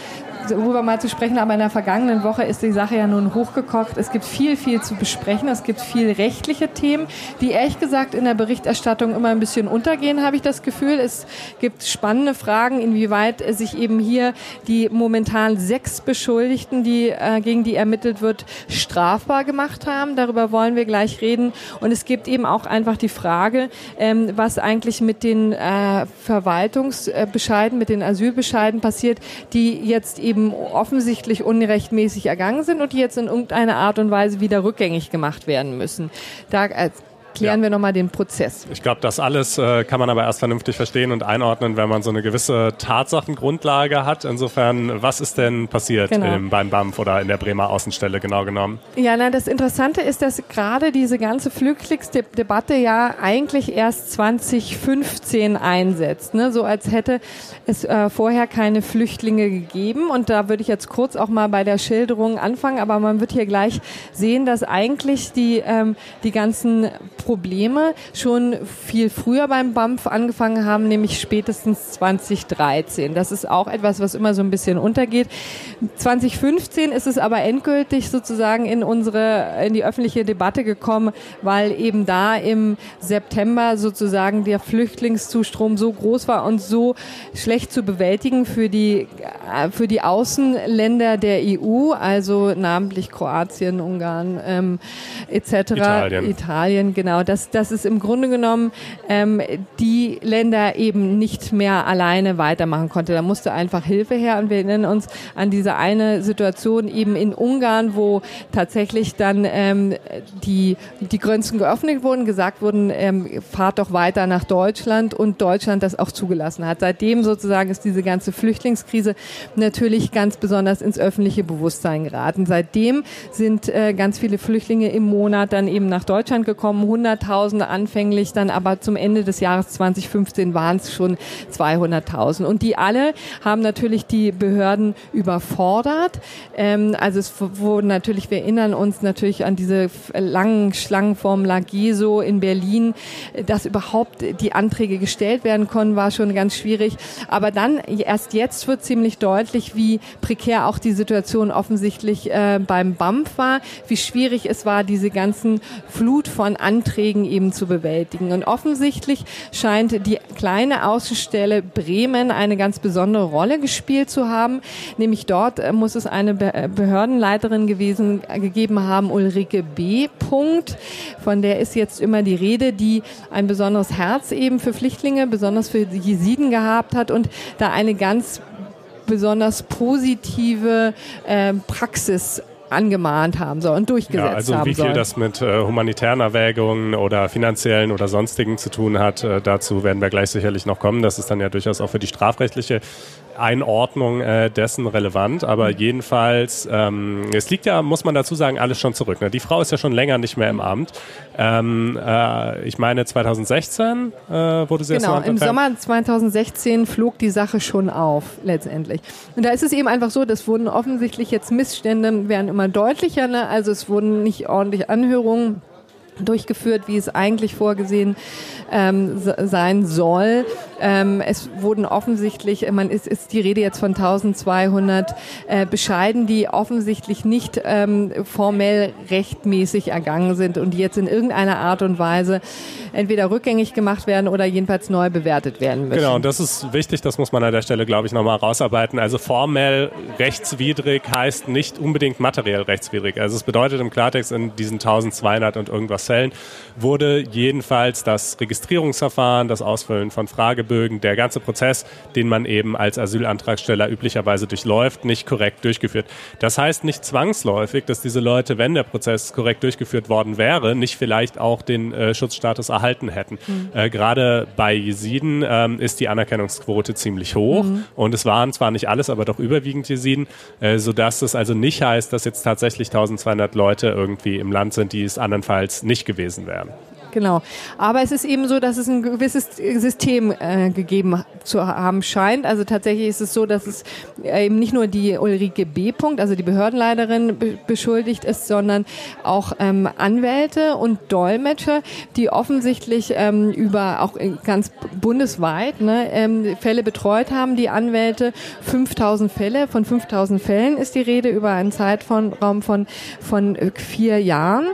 darüber mal zu sprechen, aber in der vergangenen Woche ist die Sache ja nun hochgekocht. Es gibt viel, viel zu besprechen. Es gibt viel rechtliche Themen, die ehrlich gesagt in der Berichterstattung immer ein bisschen untergehen, habe ich das Gefühl. Es gibt spannende Fragen, inwieweit sich eben hier die momentan sechs Beschuldigten, die, äh, gegen die ermittelt wird, strafbar gemacht haben. Darüber wollen wir gleich reden. Und es gibt eben auch einfach die Frage, ähm, was eigentlich mit den äh, Verwaltungsbescheiden, mit den Asylbescheiden passiert, die jetzt eben eben offensichtlich unrechtmäßig ergangen sind und die jetzt in irgendeiner Art und Weise wieder rückgängig gemacht werden müssen. Da klären ja. wir nochmal den Prozess. Ich glaube, das alles äh, kann man aber erst vernünftig verstehen und einordnen, wenn man so eine gewisse Tatsachengrundlage hat. Insofern, was ist denn passiert genau. im, beim BAMF oder in der Bremer Außenstelle genau genommen? Ja, na, das Interessante ist, dass gerade diese ganze Flüchtlingsdebatte ja eigentlich erst 2015 einsetzt. Ne? So als hätte es äh, vorher keine Flüchtlinge gegeben. Und da würde ich jetzt kurz auch mal bei der Schilderung anfangen, aber man wird hier gleich sehen, dass eigentlich die, ähm, die ganzen Probleme schon viel früher beim BAMF angefangen haben, nämlich spätestens 2013. Das ist auch etwas, was immer so ein bisschen untergeht. 2015 ist es aber endgültig sozusagen in unsere, in die öffentliche Debatte gekommen, weil eben da im September sozusagen der Flüchtlingszustrom so groß war und so schlecht zu bewältigen für die, für die Außenländer der EU, also namentlich Kroatien, Ungarn ähm, etc. Italien. Italien, genau Genau, dass, dass es im Grunde genommen ähm, die Länder eben nicht mehr alleine weitermachen konnte. Da musste einfach Hilfe her und wir erinnern uns an diese eine Situation eben in Ungarn, wo tatsächlich dann ähm, die, die Grenzen geöffnet wurden, gesagt wurden, ähm, fahrt doch weiter nach Deutschland und Deutschland das auch zugelassen hat. Seitdem sozusagen ist diese ganze Flüchtlingskrise natürlich ganz besonders ins öffentliche Bewusstsein geraten. Seitdem sind äh, ganz viele Flüchtlinge im Monat dann eben nach Deutschland gekommen, Hunderttausende anfänglich, dann aber zum Ende des Jahres 2015 waren es schon 200.000. Und die alle haben natürlich die Behörden überfordert. Ähm, also es wurden natürlich, wir erinnern uns natürlich an diese langen Schlangen vom Lageso in Berlin, dass überhaupt die Anträge gestellt werden konnten, war schon ganz schwierig. Aber dann, erst jetzt wird ziemlich deutlich, wie prekär auch die Situation offensichtlich äh, beim BAMF war, wie schwierig es war, diese ganzen Flut von Anträgen Anträgen eben zu bewältigen. Und offensichtlich scheint die kleine Außenstelle Bremen eine ganz besondere Rolle gespielt zu haben. Nämlich dort äh, muss es eine äh, Behördenleiterin gewesen, äh, gegeben haben, Ulrike B. Punkt. Von der ist jetzt immer die Rede, die ein besonderes Herz eben für Flüchtlinge, besonders für Jesiden gehabt hat und da eine ganz besonders positive äh, Praxis angemahnt haben soll und durchgesetzt ja, also haben wie viel soll. das mit äh, humanitären Erwägungen oder finanziellen oder sonstigen zu tun hat, äh, dazu werden wir gleich sicherlich noch kommen. Das ist dann ja durchaus auch für die strafrechtliche Einordnung äh, dessen relevant, aber mhm. jedenfalls, ähm, es liegt ja, muss man dazu sagen, alles schon zurück. Ne? Die Frau ist ja schon länger nicht mehr im Amt. Ähm, äh, ich meine 2016 äh, wurde sie Genau, im Sommer 2016 flog die Sache schon auf, letztendlich. Und da ist es eben einfach so, das wurden offensichtlich jetzt Missstände, werden immer deutlicher, ne? also es wurden nicht ordentlich Anhörungen durchgeführt, wie es eigentlich vorgesehen ähm, sein soll. Ähm, es wurden offensichtlich, man ist, ist die Rede jetzt von 1200 äh, Bescheiden, die offensichtlich nicht ähm, formell rechtmäßig ergangen sind und die jetzt in irgendeiner Art und Weise entweder rückgängig gemacht werden oder jedenfalls neu bewertet werden müssen. Genau, und das ist wichtig, das muss man an der Stelle, glaube ich, nochmal rausarbeiten. Also formell rechtswidrig heißt nicht unbedingt materiell rechtswidrig. Also es bedeutet im Klartext in diesen 1200 und irgendwas Fällen wurde jedenfalls das Registrierungsverfahren, das Ausfüllen von Fragebögen, der ganze Prozess, den man eben als Asylantragsteller üblicherweise durchläuft, nicht korrekt durchgeführt. Das heißt nicht zwangsläufig, dass diese Leute, wenn der Prozess korrekt durchgeführt worden wäre, nicht vielleicht auch den äh, Schutzstatus erhalten hätten. Mhm. Äh, Gerade bei Jesiden ähm, ist die Anerkennungsquote ziemlich hoch mhm. und es waren zwar nicht alles, aber doch überwiegend Jesiden, äh, sodass es also nicht heißt, dass jetzt tatsächlich 1200 Leute irgendwie im Land sind, die es andernfalls nicht gewesen wären. Genau. Aber es ist eben so, dass es ein gewisses System äh, gegeben zu haben scheint. Also tatsächlich ist es so, dass es äh, eben nicht nur die Ulrike B. Punkt, also die Behördenleiterin be beschuldigt ist, sondern auch ähm, Anwälte und Dolmetscher, die offensichtlich ähm, über auch ganz bundesweit ne, ähm, Fälle betreut haben. Die Anwälte 5000 Fälle, von 5000 Fällen ist die Rede über einen Zeitraum von, von äh, vier Jahren.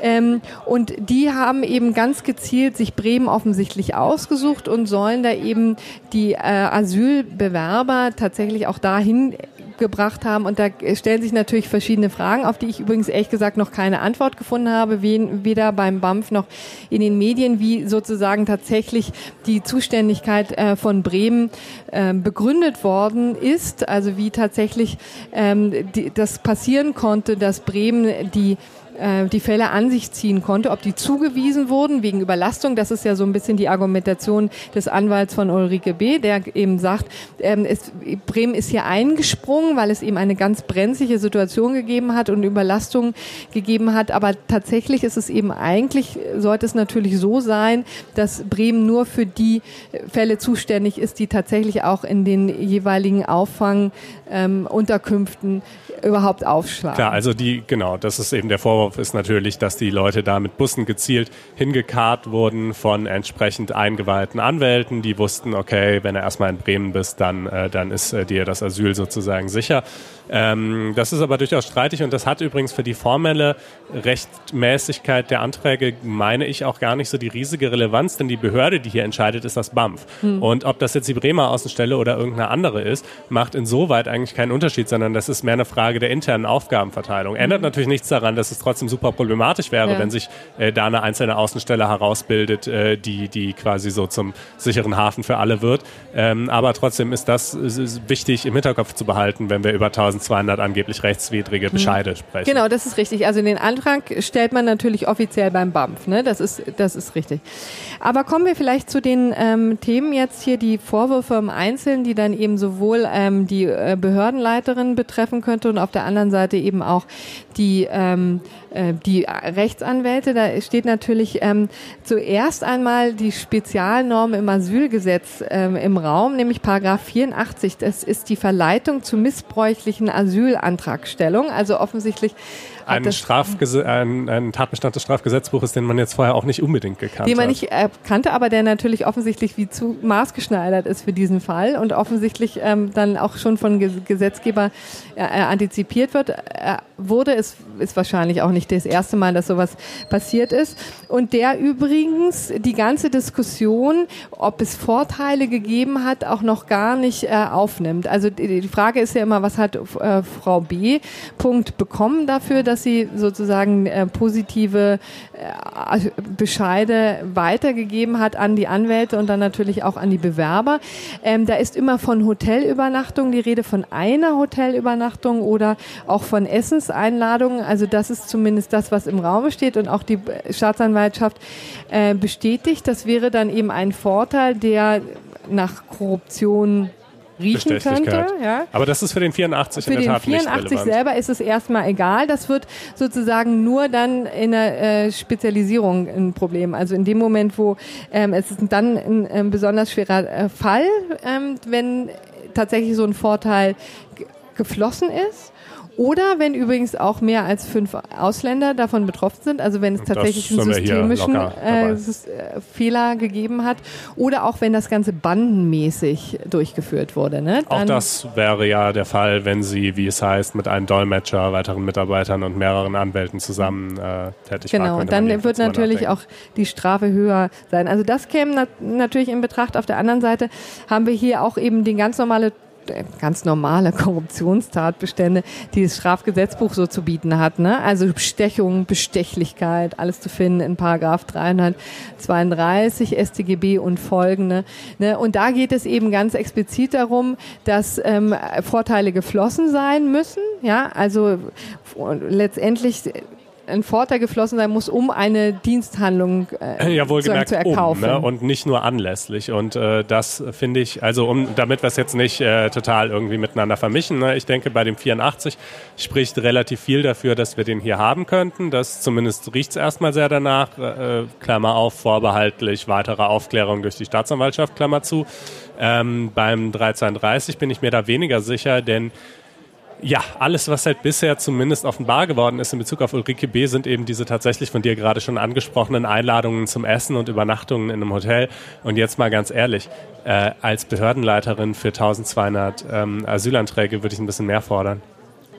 Ähm, und die haben eben eben ganz gezielt sich Bremen offensichtlich ausgesucht und sollen da eben die äh, Asylbewerber tatsächlich auch dahin gebracht haben. Und da stellen sich natürlich verschiedene Fragen, auf die ich übrigens ehrlich gesagt noch keine Antwort gefunden habe, weder beim BAMF noch in den Medien, wie sozusagen tatsächlich die Zuständigkeit äh, von Bremen äh, begründet worden ist. Also wie tatsächlich ähm, das passieren konnte, dass Bremen die äh, die Fälle an sich ziehen konnte, ob die zugewiesen wurden wegen Überlastung. Das ist ja so ein bisschen die Argumentation des Anwalts von Ulrike B., der eben sagt, ähm, es, Bremen ist hier eingesprungen, weil es eben eine ganz brenzliche Situation gegeben hat und Überlastung gegeben hat. Aber tatsächlich ist es eben eigentlich, sollte es natürlich so sein, dass Bremen nur für die Fälle zuständig ist, die tatsächlich auch in den jeweiligen Auffangunterkünften ähm, überhaupt aufschlagen. Klar, also die, genau, das ist eben der Vorwurf ist natürlich, dass die Leute da mit Bussen gezielt hingekarrt wurden von entsprechend eingeweihten Anwälten, die wussten, okay, wenn er erstmal in Bremen bist, dann, äh, dann ist äh, dir das Asyl sozusagen sicher. Ähm, das ist aber durchaus streitig und das hat übrigens für die formelle Rechtmäßigkeit der Anträge, meine ich, auch gar nicht so die riesige Relevanz, denn die Behörde, die hier entscheidet, ist das BAMF. Hm. Und ob das jetzt die Bremer Außenstelle oder irgendeine andere ist, macht insoweit eigentlich keinen Unterschied, sondern das ist mehr eine Frage der internen Aufgabenverteilung. Ändert hm. natürlich nichts daran, dass es trotzdem super problematisch wäre, ja. wenn sich äh, da eine einzelne Außenstelle herausbildet, äh, die, die quasi so zum sicheren Hafen für alle wird. Ähm, aber trotzdem ist das ist wichtig im Hinterkopf zu behalten, wenn wir über 1000 1200 angeblich rechtswidrige hm. Bescheide sprechen. Genau, das ist richtig. Also den Antrag stellt man natürlich offiziell beim BAMF. Ne? Das, ist, das ist richtig. Aber kommen wir vielleicht zu den ähm, Themen jetzt hier, die Vorwürfe im Einzelnen, die dann eben sowohl ähm, die äh, Behördenleiterin betreffen könnte und auf der anderen Seite eben auch die, ähm, äh, die Rechtsanwälte. Da steht natürlich ähm, zuerst einmal die Spezialnorm im Asylgesetz ähm, im Raum, nämlich Paragraph 84. Das ist die Verleitung zu missbräuchlichen Asylantragstellung. Also offensichtlich ein, Strafgese ein, ein Tatbestand des Strafgesetzbuches, den man jetzt vorher auch nicht unbedingt gekannt hat. Den man nicht äh, kannte, aber der natürlich offensichtlich wie zu maßgeschneidert ist für diesen Fall und offensichtlich ähm, dann auch schon von Gesetzgeber äh, äh, antizipiert wird, äh, wurde. Es ist wahrscheinlich auch nicht das erste Mal, dass sowas passiert ist. Und der übrigens die ganze Diskussion, ob es Vorteile gegeben hat, auch noch gar nicht äh, aufnimmt. Also die, die Frage ist ja immer, was hat äh, Frau B. Punkt bekommen dafür, dass sie sozusagen äh, positive äh, Bescheide weitergegeben hat an die Anwälte und dann natürlich auch an die Bewerber. Ähm, da ist immer von Hotelübernachtung die Rede, von einer Hotelübernachtung oder auch von Essenseinladungen. Also das ist zumindest das, was im Raum steht und auch die Staatsanwaltschaft äh, bestätigt. Das wäre dann eben ein Vorteil, der nach Korruption riechen könnte. Ja. Aber das ist für den 84 für in der Tat den 84 selber ist es erstmal egal. Das wird sozusagen nur dann in der äh, Spezialisierung ein Problem. Also in dem Moment, wo ähm, es ist dann ein, ein besonders schwerer äh, Fall, ähm, wenn tatsächlich so ein Vorteil geflossen ist Oder wenn übrigens auch mehr als fünf Ausländer davon betroffen sind, also wenn es tatsächlich einen systemischen äh, Fehler gegeben hat. Oder auch wenn das Ganze bandenmäßig durchgeführt wurde. Ne? auch das wäre ja der Fall, wenn Sie, wie es heißt, mit einem Dolmetscher, weiteren Mitarbeitern und mehreren Anwälten zusammen äh, tätig genau, waren. Genau, dann wird natürlich auch die Strafe höher sein. Also das käme nat natürlich in Betracht. Auf der anderen Seite haben wir hier auch eben die ganz normale ganz normale Korruptionstatbestände, die das Strafgesetzbuch so zu bieten hat. Ne? Also Bestechung, Bestechlichkeit, alles zu finden in Paragraph 332 StGB und folgende. Ne? Und da geht es eben ganz explizit darum, dass ähm, Vorteile geflossen sein müssen. Ja, also letztendlich ein Vorteil geflossen sein muss, um eine Diensthandlung äh, ja, wohlgemerkt zu erkaufen. Um, ne? Und nicht nur anlässlich. Und äh, das finde ich, also um, damit wir es jetzt nicht äh, total irgendwie miteinander vermischen, ne? ich denke, bei dem 84 spricht relativ viel dafür, dass wir den hier haben könnten. Das zumindest riecht es erstmal sehr danach, äh, Klammer auf, vorbehaltlich weitere Aufklärung durch die Staatsanwaltschaft, Klammer zu. Ähm, beim 1330 bin ich mir da weniger sicher, denn ja, alles, was halt bisher zumindest offenbar geworden ist in Bezug auf Ulrike B., sind eben diese tatsächlich von dir gerade schon angesprochenen Einladungen zum Essen und Übernachtungen in einem Hotel. Und jetzt mal ganz ehrlich, äh, als Behördenleiterin für 1200 ähm, Asylanträge würde ich ein bisschen mehr fordern.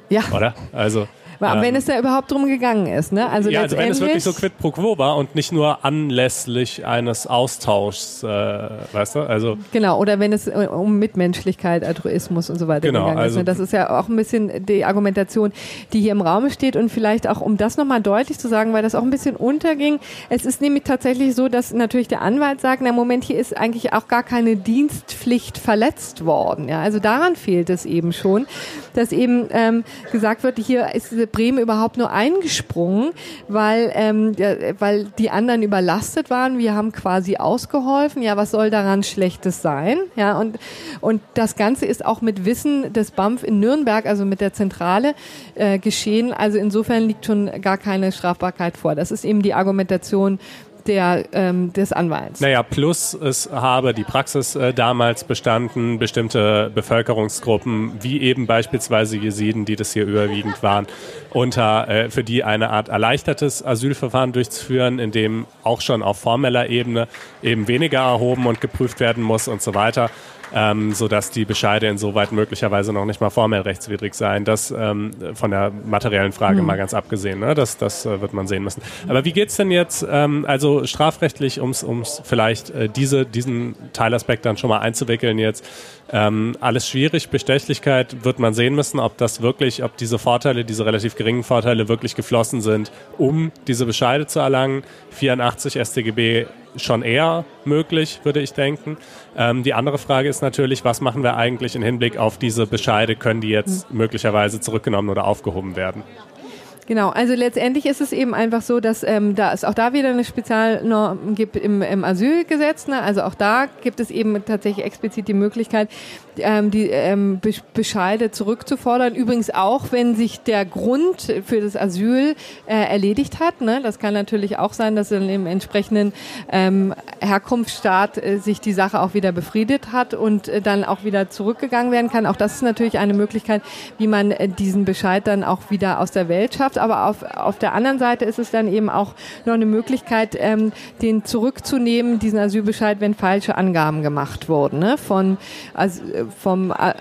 Ja. Oder? Also. Aber wenn ähm, es da überhaupt drum gegangen ist, ne? Also ja, also wenn es wirklich so quid pro quo war und nicht nur anlässlich eines Austauschs, äh, weißt du? Also genau, oder wenn es äh, um Mitmenschlichkeit, Altruismus und so weiter genau, gegangen also ist. Ne? Das ist ja auch ein bisschen die Argumentation, die hier im Raum steht und vielleicht auch, um das nochmal deutlich zu sagen, weil das auch ein bisschen unterging. Es ist nämlich tatsächlich so, dass natürlich der Anwalt sagt, na Moment, hier ist eigentlich auch gar keine Dienstpflicht verletzt worden. Ja, also daran fehlt es eben schon, dass eben ähm, gesagt wird, hier ist Bremen überhaupt nur eingesprungen, weil, ähm, weil die anderen überlastet waren. Wir haben quasi ausgeholfen. Ja, was soll daran Schlechtes sein? Ja, und, und das Ganze ist auch mit Wissen des BAMF in Nürnberg, also mit der Zentrale, äh, geschehen. Also insofern liegt schon gar keine Strafbarkeit vor. Das ist eben die Argumentation der, ähm, des Anwalts. Naja, plus es habe die Praxis äh, damals bestanden, bestimmte Bevölkerungsgruppen, wie eben beispielsweise Jesiden, die das hier überwiegend waren, unter, äh, für die eine Art erleichtertes Asylverfahren durchzuführen, in dem auch schon auf formeller Ebene eben weniger erhoben und geprüft werden muss und so weiter ähm, sodass die Bescheide insoweit möglicherweise noch nicht mal formell rechtswidrig seien. Das ähm, von der materiellen Frage mhm. mal ganz abgesehen, ne? das, das äh, wird man sehen müssen. Aber wie geht's denn jetzt, ähm, also strafrechtlich, ums, ums vielleicht äh, diese, diesen Teilaspekt dann schon mal einzuwickeln jetzt, ähm, alles schwierig. Bestechlichkeit wird man sehen müssen, ob das wirklich, ob diese Vorteile, diese relativ geringen Vorteile wirklich geflossen sind, um diese Bescheide zu erlangen. 84 StGB schon eher möglich, würde ich denken. Ähm, die andere Frage ist natürlich, was machen wir eigentlich im Hinblick auf diese Bescheide? Können die jetzt mhm. möglicherweise zurückgenommen oder aufgehoben werden? Genau, also letztendlich ist es eben einfach so, dass ähm, da es auch da wieder eine Spezialnorm gibt im, im Asylgesetz. Ne? Also auch da gibt es eben tatsächlich explizit die Möglichkeit, ähm, die ähm, Bescheide zurückzufordern. Übrigens auch, wenn sich der Grund für das Asyl äh, erledigt hat. Ne? Das kann natürlich auch sein, dass in dem entsprechenden ähm, Herkunftsstaat äh, sich die Sache auch wieder befriedet hat und äh, dann auch wieder zurückgegangen werden kann. Auch das ist natürlich eine Möglichkeit, wie man äh, diesen Bescheid dann auch wieder aus der Welt schafft. Aber auf, auf der anderen Seite ist es dann eben auch noch eine Möglichkeit, ähm, den zurückzunehmen, diesen Asylbescheid, wenn falsche Angaben gemacht wurden. Ne? Von also, vom äh,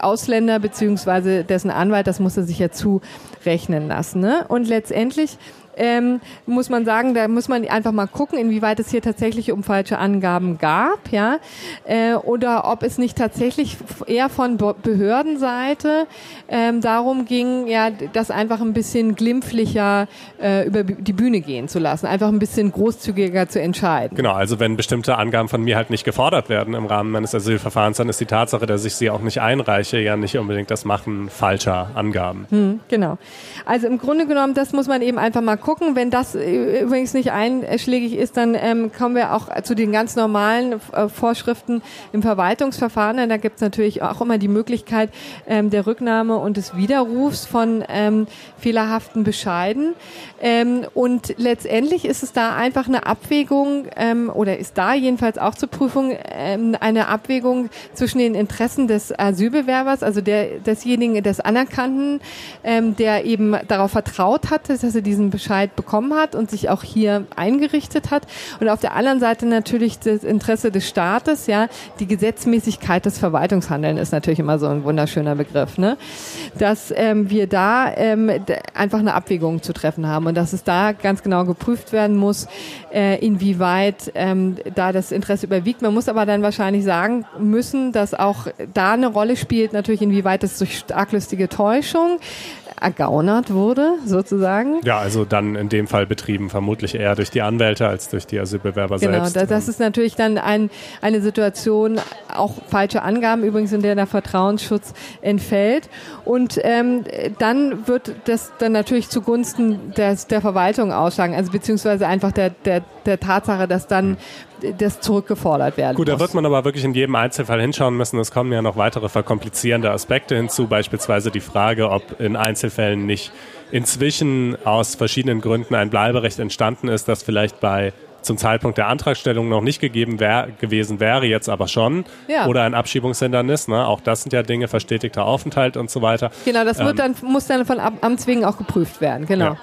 Ausländer beziehungsweise dessen Anwalt, das muss er sich ja zurechnen lassen. Ne? Und letztendlich ähm, muss man sagen, da muss man einfach mal gucken, inwieweit es hier tatsächlich um falsche Angaben gab, ja, äh, oder ob es nicht tatsächlich eher von Behördenseite ähm, darum ging, ja, das einfach ein bisschen glimpflicher äh, über die Bühne gehen zu lassen, einfach ein bisschen großzügiger zu entscheiden. Genau, also wenn bestimmte Angaben von mir halt nicht gefordert werden im Rahmen meines Asylverfahrens, dann ist die Tatsache, dass ich sie auch nicht einreiche, ja nicht unbedingt das Machen falscher Angaben. Hm, genau. Also im Grunde genommen, das muss man eben einfach mal gucken, wenn das äh, übrigens nicht einschlägig ist, dann ähm, kommen wir auch zu den ganz normalen äh, Vorschriften im Verwaltungsverfahren. Da gibt es natürlich auch immer die Möglichkeit ähm, der Rücknahme und des Widerrufs von ähm, fehlerhaften Bescheiden. Ähm, und letztendlich ist es da einfach eine Abwägung ähm, oder ist da jedenfalls auch zur Prüfung ähm, eine Abwägung zwischen den Interessen des Asylbewerbers, also der, desjenigen, des Anerkannten, der eben darauf vertraut hat, dass er diesen Bescheid bekommen hat und sich auch hier eingerichtet hat. Und auf der anderen Seite natürlich das Interesse des Staates, ja, die Gesetzmäßigkeit des Verwaltungshandelns ist natürlich immer so ein wunderschöner Begriff, ne? Dass ähm, wir da ähm, einfach eine Abwägung zu treffen haben und dass es da ganz genau geprüft werden muss, äh, inwieweit ähm, da das Interesse überwiegt. Man muss aber dann wahrscheinlich sagen müssen, dass auch da eine Rolle spielt, natürlich inwieweit es durch arglistige Täuschung ergaunert wurde, sozusagen. Ja, also dann in dem Fall betrieben, vermutlich eher durch die Anwälte als durch die Asylbewerber genau, selbst. Genau, das ist natürlich dann ein, eine Situation, auch falsche Angaben übrigens, in der der Vertrauensschutz entfällt. Und ähm, dann wird das dann natürlich zugunsten des, der Verwaltung ausschlagen, also beziehungsweise einfach der, der, der Tatsache, dass dann das zurückgefordert werden Gut, muss. da wird man aber wirklich in jedem Einzelfall hinschauen müssen. Es kommen ja noch weitere verkomplizierende Aspekte hinzu, beispielsweise die Frage, ob in Einzelfällen nicht inzwischen aus verschiedenen Gründen ein Bleiberecht entstanden ist, das vielleicht bei zum Zeitpunkt der Antragstellung noch nicht gegeben wär, gewesen wäre, jetzt aber schon. Ja. Oder ein Abschiebungshindernis. Ne? Auch das sind ja Dinge, verstetigter Aufenthalt und so weiter. Genau, das wird ähm, dann, muss dann von Amts wegen auch geprüft werden. Genau. Ja.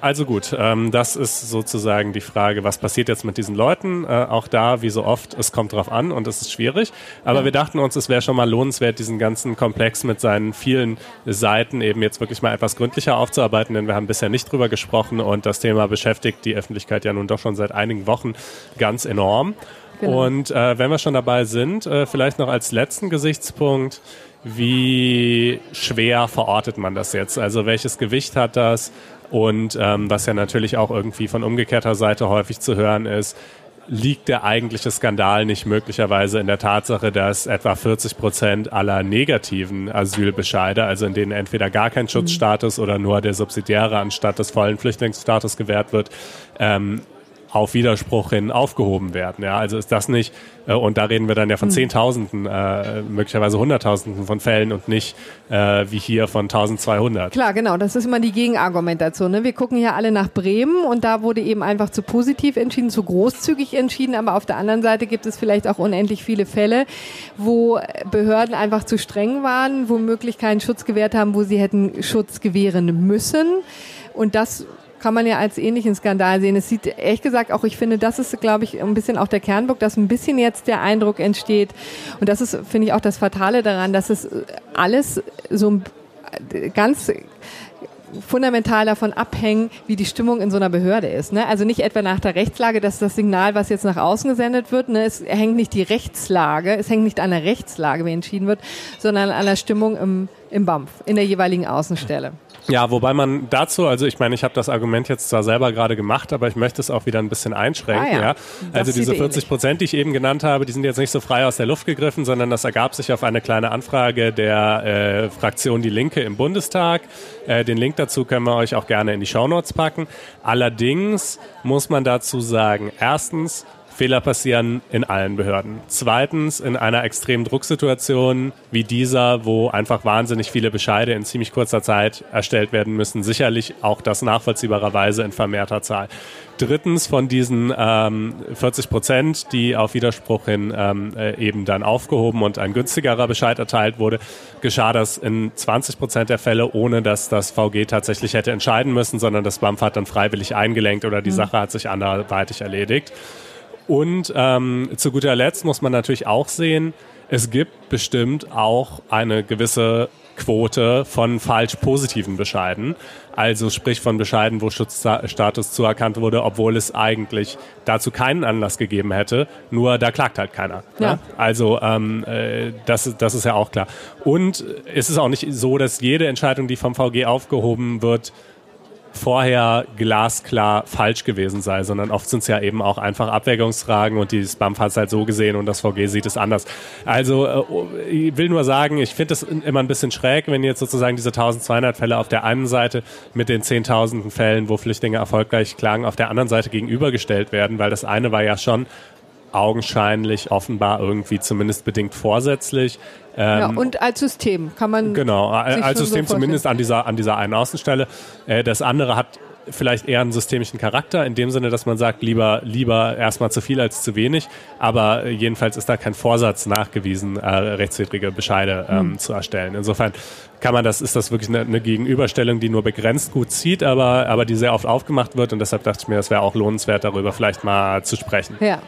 Also gut, ähm, das ist sozusagen die Frage, was passiert jetzt mit diesen Leuten? Äh, auch da, wie so oft, es kommt drauf an und es ist schwierig. Aber ja. wir dachten uns, es wäre schon mal lohnenswert, diesen ganzen Komplex mit seinen vielen Seiten eben jetzt wirklich mal etwas gründlicher aufzuarbeiten, denn wir haben bisher nicht drüber gesprochen und das Thema beschäftigt die Öffentlichkeit ja nun doch schon seit einigen Wochen ganz enorm. Genau. Und äh, wenn wir schon dabei sind, äh, vielleicht noch als letzten Gesichtspunkt, wie schwer verortet man das jetzt? Also welches Gewicht hat das? Und ähm, was ja natürlich auch irgendwie von umgekehrter Seite häufig zu hören ist, liegt der eigentliche Skandal nicht möglicherweise in der Tatsache, dass etwa 40 Prozent aller negativen Asylbescheide, also in denen entweder gar kein Schutzstatus oder nur der subsidiäre anstatt des vollen Flüchtlingsstatus gewährt wird, ähm, auf Widerspruch hin aufgehoben werden. Ja, also ist das nicht, äh, und da reden wir dann ja von hm. Zehntausenden, äh, möglicherweise Hunderttausenden von Fällen und nicht äh, wie hier von 1200. Klar, genau, das ist immer die Gegenargumentation. Ne? Wir gucken hier alle nach Bremen und da wurde eben einfach zu positiv entschieden, zu großzügig entschieden, aber auf der anderen Seite gibt es vielleicht auch unendlich viele Fälle, wo Behörden einfach zu streng waren, womöglich keinen Schutz gewährt haben, wo sie hätten Schutz gewähren müssen. Und das kann man ja als ähnlichen Skandal sehen. Es sieht ehrlich gesagt auch, ich finde, das ist, glaube ich, ein bisschen auch der Kernbock, dass ein bisschen jetzt der Eindruck entsteht. Und das ist, finde ich, auch das Fatale daran, dass es alles so ganz fundamental davon abhängen, wie die Stimmung in so einer Behörde ist. Ne? Also nicht etwa nach der Rechtslage, dass das Signal, was jetzt nach außen gesendet wird, ne, es hängt nicht die Rechtslage, es hängt nicht an der Rechtslage, wie entschieden wird, sondern an der Stimmung im, im BAMF, in der jeweiligen Außenstelle. Ja, wobei man dazu, also ich meine, ich habe das Argument jetzt zwar selber gerade gemacht, aber ich möchte es auch wieder ein bisschen einschränken. Ah, ja. ja. Also diese 40 Prozent, die ich eben genannt habe, die sind jetzt nicht so frei aus der Luft gegriffen, sondern das ergab sich auf eine kleine Anfrage der äh, Fraktion Die Linke im Bundestag. Äh, den Link dazu können wir euch auch gerne in die Shownotes packen. Allerdings muss man dazu sagen, erstens, Fehler passieren in allen Behörden. Zweitens, in einer extremen Drucksituation wie dieser, wo einfach wahnsinnig viele Bescheide in ziemlich kurzer Zeit erstellt werden müssen, sicherlich auch das nachvollziehbarerweise in vermehrter Zahl. Drittens, von diesen ähm, 40 Prozent, die auf Widerspruch hin ähm, äh, eben dann aufgehoben und ein günstigerer Bescheid erteilt wurde, geschah das in 20 Prozent der Fälle, ohne dass das VG tatsächlich hätte entscheiden müssen, sondern das BAMF hat dann freiwillig eingelenkt oder die mhm. Sache hat sich anderweitig erledigt. Und ähm, zu guter Letzt muss man natürlich auch sehen, es gibt bestimmt auch eine gewisse Quote von falsch positiven Bescheiden. Also sprich von Bescheiden, wo Schutzstatus zuerkannt wurde, obwohl es eigentlich dazu keinen Anlass gegeben hätte. Nur da klagt halt keiner. Ne? Ja. Ne? Also ähm, äh, das, das ist ja auch klar. Und es ist auch nicht so, dass jede Entscheidung, die vom VG aufgehoben wird, vorher glasklar falsch gewesen sei, sondern oft sind es ja eben auch einfach Abwägungsfragen und die BAMF hat es halt so gesehen und das VG sieht es anders. Also äh, ich will nur sagen, ich finde es immer ein bisschen schräg, wenn jetzt sozusagen diese 1200 Fälle auf der einen Seite mit den 10.000 Fällen, wo Flüchtlinge erfolgreich klagen, auf der anderen Seite gegenübergestellt werden, weil das eine war ja schon augenscheinlich offenbar irgendwie zumindest bedingt vorsätzlich. Ähm, ja, und als System kann man. Genau, als System so zumindest an dieser, an dieser einen Außenstelle. Äh, das andere hat vielleicht eher einen systemischen Charakter, in dem Sinne, dass man sagt, lieber, lieber erstmal zu viel als zu wenig. Aber jedenfalls ist da kein Vorsatz nachgewiesen, äh, rechtswidrige Bescheide ähm, hm. zu erstellen. Insofern kann man das, ist das wirklich eine, eine, Gegenüberstellung, die nur begrenzt gut zieht, aber, aber die sehr oft aufgemacht wird und deshalb dachte ich mir, es wäre auch lohnenswert, darüber vielleicht mal zu sprechen. Ja,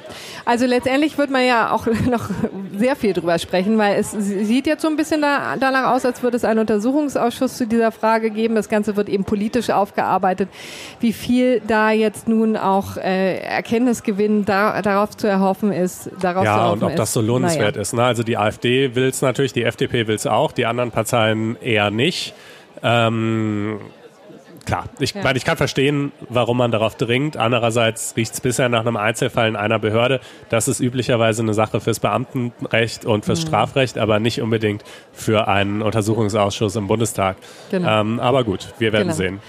also letztendlich wird man ja auch noch sehr viel drüber sprechen, weil es sieht jetzt so ein bisschen da, danach aus, als würde es einen Untersuchungsausschuss zu dieser Frage geben. Das Ganze wird eben politisch aufgearbeitet, wie viel da jetzt nun auch äh, Erkenntnisgewinn da, darauf zu erhoffen ist. Darauf ja, zu und ob ist. das so lohnenswert naja. ist. Ne? Also die AfD will es natürlich, die FDP will es auch, die anderen Parteien eher nicht. Ähm, klar, ich ja. meine, ich kann verstehen, warum man darauf dringt. Andererseits riecht es bisher nach einem Einzelfall in einer Behörde. Das ist üblicherweise eine Sache fürs Beamtenrecht und fürs mhm. Strafrecht, aber nicht unbedingt für einen Untersuchungsausschuss im Bundestag. Genau. Ähm, aber gut, wir werden genau. sehen.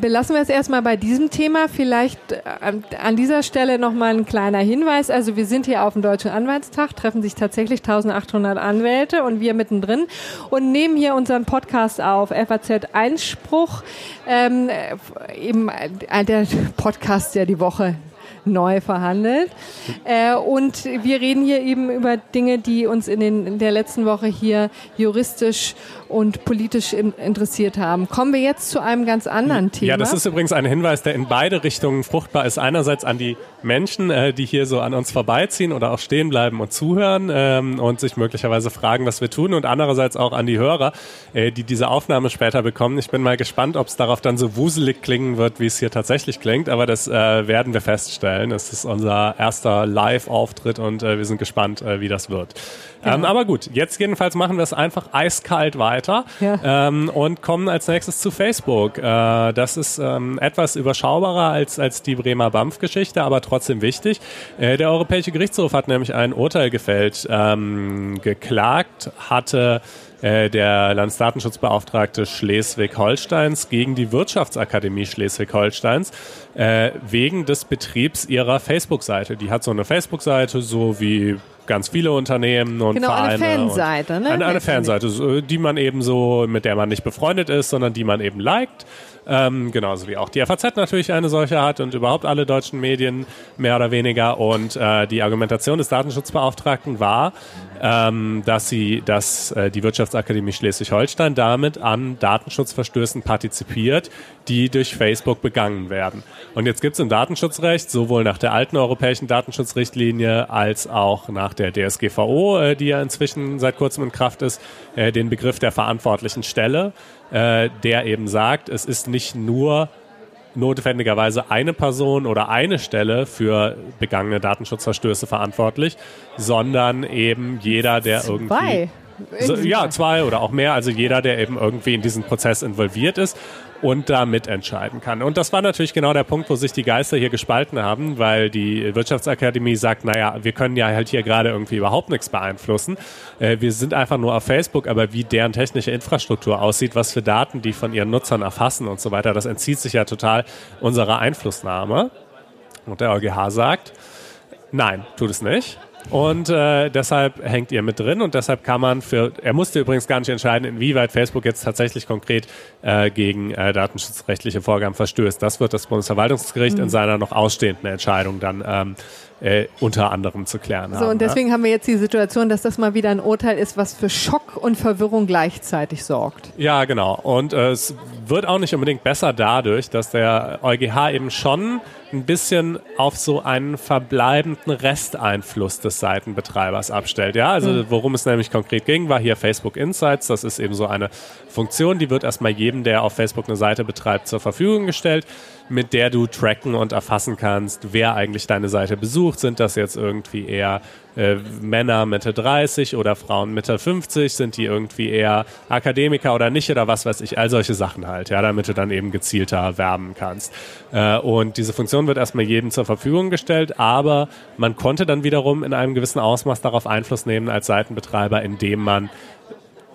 Belassen wir es erstmal bei diesem Thema. Vielleicht an, äh, an dieser Stelle nochmal ein kleiner Hinweis. Also wir sind hier auf dem Deutschen Anwaltstag, treffen sich tatsächlich 1800 Anwälte und wir mittendrin und nehmen hier unseren Podcast auf, FAZ Einspruch. Ähm, äh, eben äh, der Podcast, der die Woche neu verhandelt. Äh, und wir reden hier eben über Dinge, die uns in, den, in der letzten Woche hier juristisch und politisch in, interessiert haben. Kommen wir jetzt zu einem ganz anderen Thema. Ja, das ist übrigens ein Hinweis, der in beide Richtungen fruchtbar ist. Einerseits an die Menschen, äh, die hier so an uns vorbeiziehen oder auch stehen bleiben und zuhören ähm, und sich möglicherweise fragen, was wir tun. Und andererseits auch an die Hörer, äh, die diese Aufnahme später bekommen. Ich bin mal gespannt, ob es darauf dann so wuselig klingen wird, wie es hier tatsächlich klingt. Aber das äh, werden wir feststellen. Es ist unser erster Live-Auftritt und äh, wir sind gespannt, äh, wie das wird. Genau. Ähm, aber gut, jetzt jedenfalls machen wir es einfach eiskalt weiter ja. ähm, und kommen als nächstes zu Facebook. Äh, das ist ähm, etwas überschaubarer als, als die Bremer BAMF-Geschichte, aber trotzdem wichtig. Äh, der Europäische Gerichtshof hat nämlich ein Urteil gefällt, ähm, geklagt hatte äh, der Landesdatenschutzbeauftragte Schleswig-Holsteins gegen die Wirtschaftsakademie Schleswig-Holsteins äh, wegen des Betriebs ihrer Facebook-Seite. Die hat so eine Facebook-Seite, so wie ganz viele Unternehmen und genau, Vereine. Eine Fanseite, ne? Eine, eine Fanseite, die man eben so, mit der man nicht befreundet ist, sondern die man eben liked. Ähm, genauso wie auch die FAZ natürlich eine solche hat und überhaupt alle deutschen Medien mehr oder weniger. Und äh, die Argumentation des Datenschutzbeauftragten war, ähm, dass sie, dass äh, die Wirtschaftsakademie Schleswig-Holstein damit an Datenschutzverstößen partizipiert, die durch Facebook begangen werden. Und jetzt gibt es im Datenschutzrecht sowohl nach der alten europäischen Datenschutzrichtlinie als auch nach der DSGVO, äh, die ja inzwischen seit kurzem in Kraft ist, äh, den Begriff der verantwortlichen Stelle äh, der eben sagt, es ist nicht nur notwendigerweise eine Person oder eine Stelle für begangene Datenschutzverstöße verantwortlich, sondern eben jeder, der Zwei. irgendwie so, ja, zwei oder auch mehr. Also jeder, der eben irgendwie in diesen Prozess involviert ist und da mitentscheiden kann. Und das war natürlich genau der Punkt, wo sich die Geister hier gespalten haben, weil die Wirtschaftsakademie sagt, naja, wir können ja halt hier gerade irgendwie überhaupt nichts beeinflussen. Äh, wir sind einfach nur auf Facebook, aber wie deren technische Infrastruktur aussieht, was für Daten die von ihren Nutzern erfassen und so weiter, das entzieht sich ja total unserer Einflussnahme. Und der EuGH sagt, nein, tut es nicht. Und äh, deshalb hängt ihr mit drin und deshalb kann man für, er musste übrigens gar nicht entscheiden, inwieweit Facebook jetzt tatsächlich konkret äh, gegen äh, datenschutzrechtliche Vorgaben verstößt. Das wird das Bundesverwaltungsgericht mhm. in seiner noch ausstehenden Entscheidung dann ähm, äh, unter anderem zu klären haben. So, und deswegen ja? haben wir jetzt die Situation, dass das mal wieder ein Urteil ist, was für Schock und Verwirrung gleichzeitig sorgt. Ja, genau. Und äh, es wird auch nicht unbedingt besser dadurch, dass der EuGH eben schon ein bisschen auf so einen verbleibenden Resteinfluss des Seitenbetreibers abstellt. Ja, also mhm. worum es nämlich konkret ging, war hier Facebook Insights. Das ist eben so eine Funktion, die wird erstmal jedem, der auf Facebook eine Seite betreibt, zur Verfügung gestellt. Mit der du tracken und erfassen kannst, wer eigentlich deine Seite besucht. Sind das jetzt irgendwie eher äh, Männer Mitte 30 oder Frauen Mitte 50? Sind die irgendwie eher Akademiker oder nicht oder was weiß ich? All solche Sachen halt, ja, damit du dann eben gezielter werben kannst. Äh, und diese Funktion wird erstmal jedem zur Verfügung gestellt, aber man konnte dann wiederum in einem gewissen Ausmaß darauf Einfluss nehmen als Seitenbetreiber, indem man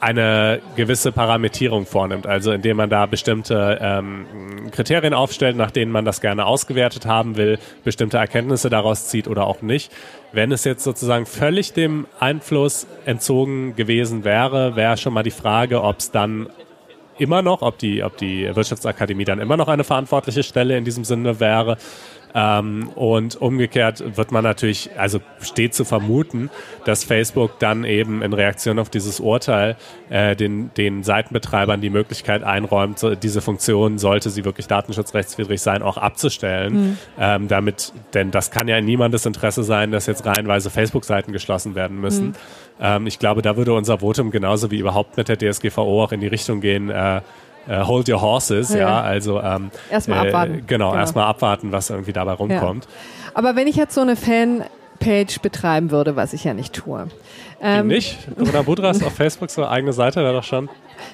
eine gewisse Parametrierung vornimmt, also indem man da bestimmte ähm, Kriterien aufstellt, nach denen man das gerne ausgewertet haben will, bestimmte Erkenntnisse daraus zieht oder auch nicht. Wenn es jetzt sozusagen völlig dem Einfluss entzogen gewesen wäre, wäre schon mal die Frage, ob es dann immer noch, ob die, ob die Wirtschaftsakademie dann immer noch eine verantwortliche Stelle in diesem Sinne wäre ähm, und umgekehrt wird man natürlich, also steht zu vermuten, dass Facebook dann eben in Reaktion auf dieses Urteil äh, den, den Seitenbetreibern die Möglichkeit einräumt, so, diese Funktion, sollte sie wirklich datenschutzrechtswidrig sein, auch abzustellen. Mhm. Ähm, damit, denn das kann ja in niemandes Interesse sein, dass jetzt reihenweise Facebook-Seiten geschlossen werden müssen. Mhm. Ähm, ich glaube, da würde unser Votum genauso wie überhaupt mit der DSGVO auch in die Richtung gehen, äh, Uh, hold your horses, ja, ja also ähm, erstmal äh, abwarten. Genau, genau. erstmal abwarten, was irgendwie dabei rumkommt. Ja. Aber wenn ich jetzt so eine Fanpage betreiben würde, was ich ja nicht tue. Ähm, nicht? Oder Budras auf Facebook so eigene Seite wäre doch schon.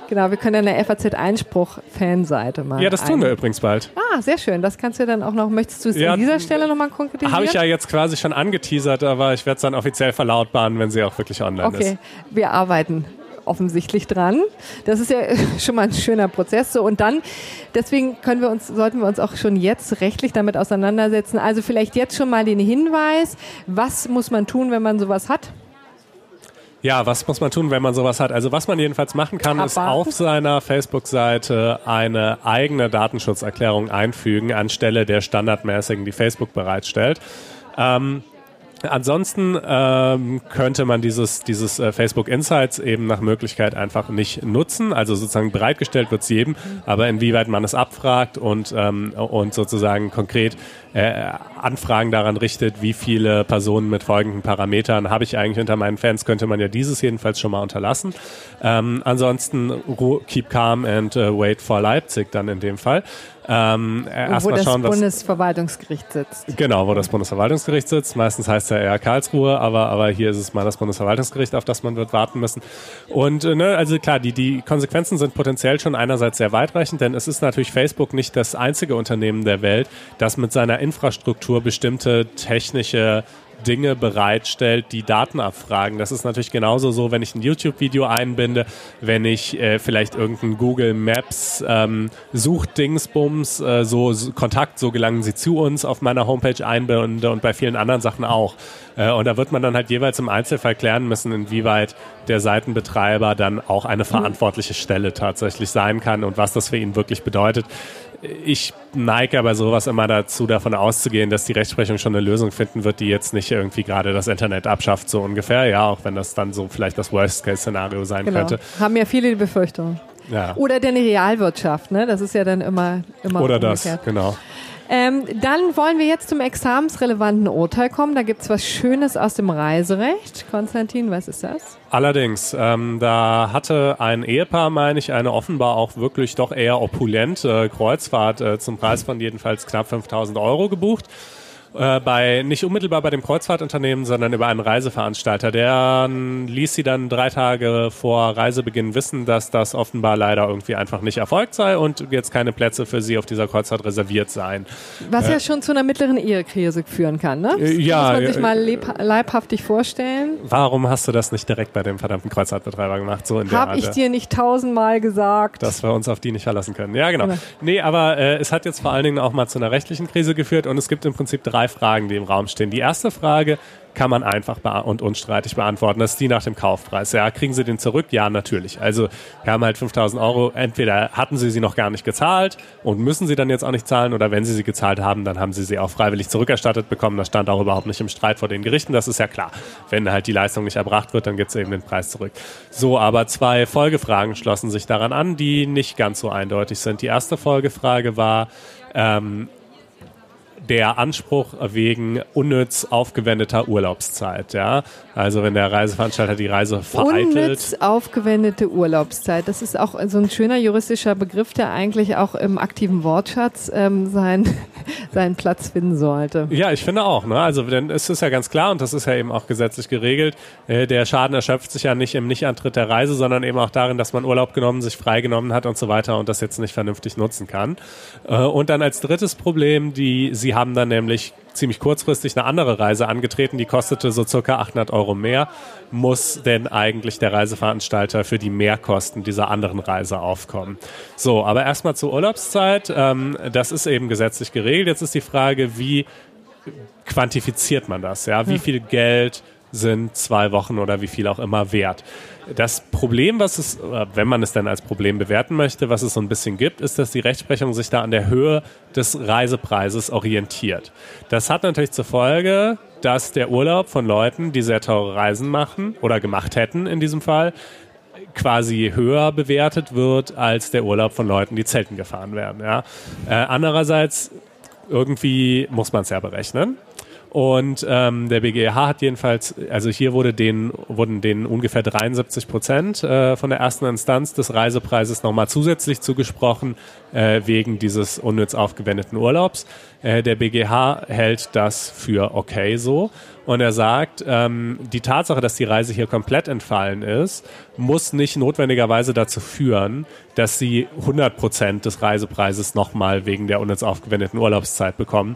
Genau, wir können ja eine FAZ-Einspruch-Fanseite machen. Ja, das tun wir übrigens bald. Ah, sehr schön. Das kannst du dann auch noch, möchtest du es ja, an dieser Stelle nochmal konkretisieren? Habe ich ja jetzt quasi schon angeteasert, aber ich werde es dann offiziell verlautbaren, wenn sie auch wirklich online okay. ist. Okay, wir arbeiten offensichtlich dran. Das ist ja schon mal ein schöner Prozess. So, und dann, deswegen können wir uns, sollten wir uns auch schon jetzt rechtlich damit auseinandersetzen. Also vielleicht jetzt schon mal den Hinweis, was muss man tun, wenn man sowas hat? Ja, was muss man tun, wenn man sowas hat? Also was man jedenfalls machen kann, ist auf seiner Facebook-Seite eine eigene Datenschutzerklärung einfügen anstelle der standardmäßigen, die Facebook bereitstellt. Ähm, Ansonsten ähm, könnte man dieses, dieses äh, Facebook Insights eben nach Möglichkeit einfach nicht nutzen. Also sozusagen bereitgestellt wird es jedem, aber inwieweit man es abfragt und, ähm, und sozusagen konkret äh, Anfragen daran richtet, wie viele Personen mit folgenden Parametern habe ich eigentlich unter meinen Fans, könnte man ja dieses jedenfalls schon mal unterlassen. Ähm, ansonsten keep calm and uh, wait for Leipzig dann in dem Fall. Ähm, äh, wo das schauen, Bundesverwaltungsgericht sitzt. Genau, wo das Bundesverwaltungsgericht sitzt. Meistens heißt es ja eher Karlsruhe, aber, aber hier ist es mal das Bundesverwaltungsgericht, auf das man wird warten müssen. Und äh, ne, also klar, die, die Konsequenzen sind potenziell schon einerseits sehr weitreichend, denn es ist natürlich Facebook nicht das einzige Unternehmen der Welt, das mit seiner Infrastruktur bestimmte technische Dinge bereitstellt, die Daten abfragen. Das ist natürlich genauso so, wenn ich ein YouTube-Video einbinde, wenn ich äh, vielleicht irgendein Google Maps ähm, Suchdingsbums, äh, so, so Kontakt, so gelangen sie zu uns auf meiner Homepage einbinde und bei vielen anderen Sachen auch. Äh, und da wird man dann halt jeweils im Einzelfall klären müssen, inwieweit der Seitenbetreiber dann auch eine verantwortliche Stelle tatsächlich sein kann und was das für ihn wirklich bedeutet ich neige aber sowas immer dazu, davon auszugehen, dass die Rechtsprechung schon eine Lösung finden wird, die jetzt nicht irgendwie gerade das Internet abschafft, so ungefähr. Ja, auch wenn das dann so vielleicht das Worst-Case-Szenario sein genau. könnte. Haben ja viele die Befürchtung. Ja. Oder denn die Realwirtschaft, ne? Das ist ja dann immer, immer Oder umgekehrt. das, genau. Ähm, dann wollen wir jetzt zum examensrelevanten Urteil kommen. Da gibt es was Schönes aus dem Reiserecht. Konstantin, was ist das? Allerdings, ähm, da hatte ein Ehepaar, meine ich, eine offenbar auch wirklich doch eher opulente Kreuzfahrt äh, zum Preis von jedenfalls knapp 5000 Euro gebucht äh, bei nicht unmittelbar bei dem Kreuzfahrtunternehmen, sondern über einen Reiseveranstalter. Der ließ sie dann drei Tage vor Reisebeginn wissen, dass das offenbar leider irgendwie einfach nicht erfolgt sei und jetzt keine Plätze für sie auf dieser Kreuzfahrt reserviert seien. Was äh, ja schon zu einer mittleren Ehekrise führen kann, ne? Äh, ja. Muss man sich mal leibhaftig vorstellen. Warum hast du das nicht direkt bei dem verdammten Kreuzfahrtbetreiber gemacht? So in Hab ich dir nicht tausendmal gesagt. Dass wir uns auf die nicht verlassen können. Ja, genau. genau. Nee, aber äh, es hat jetzt vor allen Dingen auch mal zu einer rechtlichen Krise geführt und es gibt im Prinzip drei drei Fragen, die im Raum stehen. Die erste Frage kann man einfach und unstreitig beantworten. Das ist die nach dem Kaufpreis. Ja, kriegen Sie den zurück? Ja, natürlich. Also wir haben halt 5000 Euro. Entweder hatten Sie sie noch gar nicht gezahlt und müssen Sie dann jetzt auch nicht zahlen oder wenn Sie sie gezahlt haben, dann haben Sie sie auch freiwillig zurückerstattet bekommen. Das stand auch überhaupt nicht im Streit vor den Gerichten. Das ist ja klar. Wenn halt die Leistung nicht erbracht wird, dann gibt es eben den Preis zurück. So, aber zwei Folgefragen schlossen sich daran an, die nicht ganz so eindeutig sind. Die erste Folgefrage war, ähm, der Anspruch wegen unnütz aufgewendeter Urlaubszeit. Ja? Also wenn der Reiseveranstalter die Reise vereitelt. Unnütz aufgewendete Urlaubszeit. Das ist auch so ein schöner juristischer Begriff, der eigentlich auch im aktiven Wortschatz ähm, sein, seinen Platz finden sollte. Ja, ich finde auch. Ne? Also denn es ist ja ganz klar und das ist ja eben auch gesetzlich geregelt. Äh, der Schaden erschöpft sich ja nicht im Nichtantritt der Reise, sondern eben auch darin, dass man Urlaub genommen, sich freigenommen hat und so weiter und das jetzt nicht vernünftig nutzen kann. Äh, und dann als drittes Problem, die sie haben dann nämlich ziemlich kurzfristig eine andere Reise angetreten, die kostete so circa 800 Euro mehr. Muss denn eigentlich der Reiseveranstalter für die Mehrkosten dieser anderen Reise aufkommen? So, aber erstmal zur Urlaubszeit. Ähm, das ist eben gesetzlich geregelt. Jetzt ist die Frage, wie quantifiziert man das? Ja, wie hm. viel Geld sind zwei Wochen oder wie viel auch immer wert? Das Problem, was es, wenn man es denn als Problem bewerten möchte, was es so ein bisschen gibt, ist, dass die Rechtsprechung sich da an der Höhe des Reisepreises orientiert. Das hat natürlich zur Folge, dass der Urlaub von Leuten, die sehr teure Reisen machen oder gemacht hätten in diesem Fall, quasi höher bewertet wird als der Urlaub von Leuten, die Zelten gefahren werden. Ja. Äh, andererseits irgendwie muss man es ja berechnen. Und ähm, der BGH hat jedenfalls, also hier wurde den, wurden denen ungefähr 73 Prozent äh, von der ersten Instanz des Reisepreises nochmal zusätzlich zugesprochen, äh, wegen dieses unnütz aufgewendeten Urlaubs. Äh, der BGH hält das für okay so. Und er sagt, ähm, die Tatsache, dass die Reise hier komplett entfallen ist, muss nicht notwendigerweise dazu führen, dass sie 100 Prozent des Reisepreises nochmal wegen der unnütz aufgewendeten Urlaubszeit bekommen.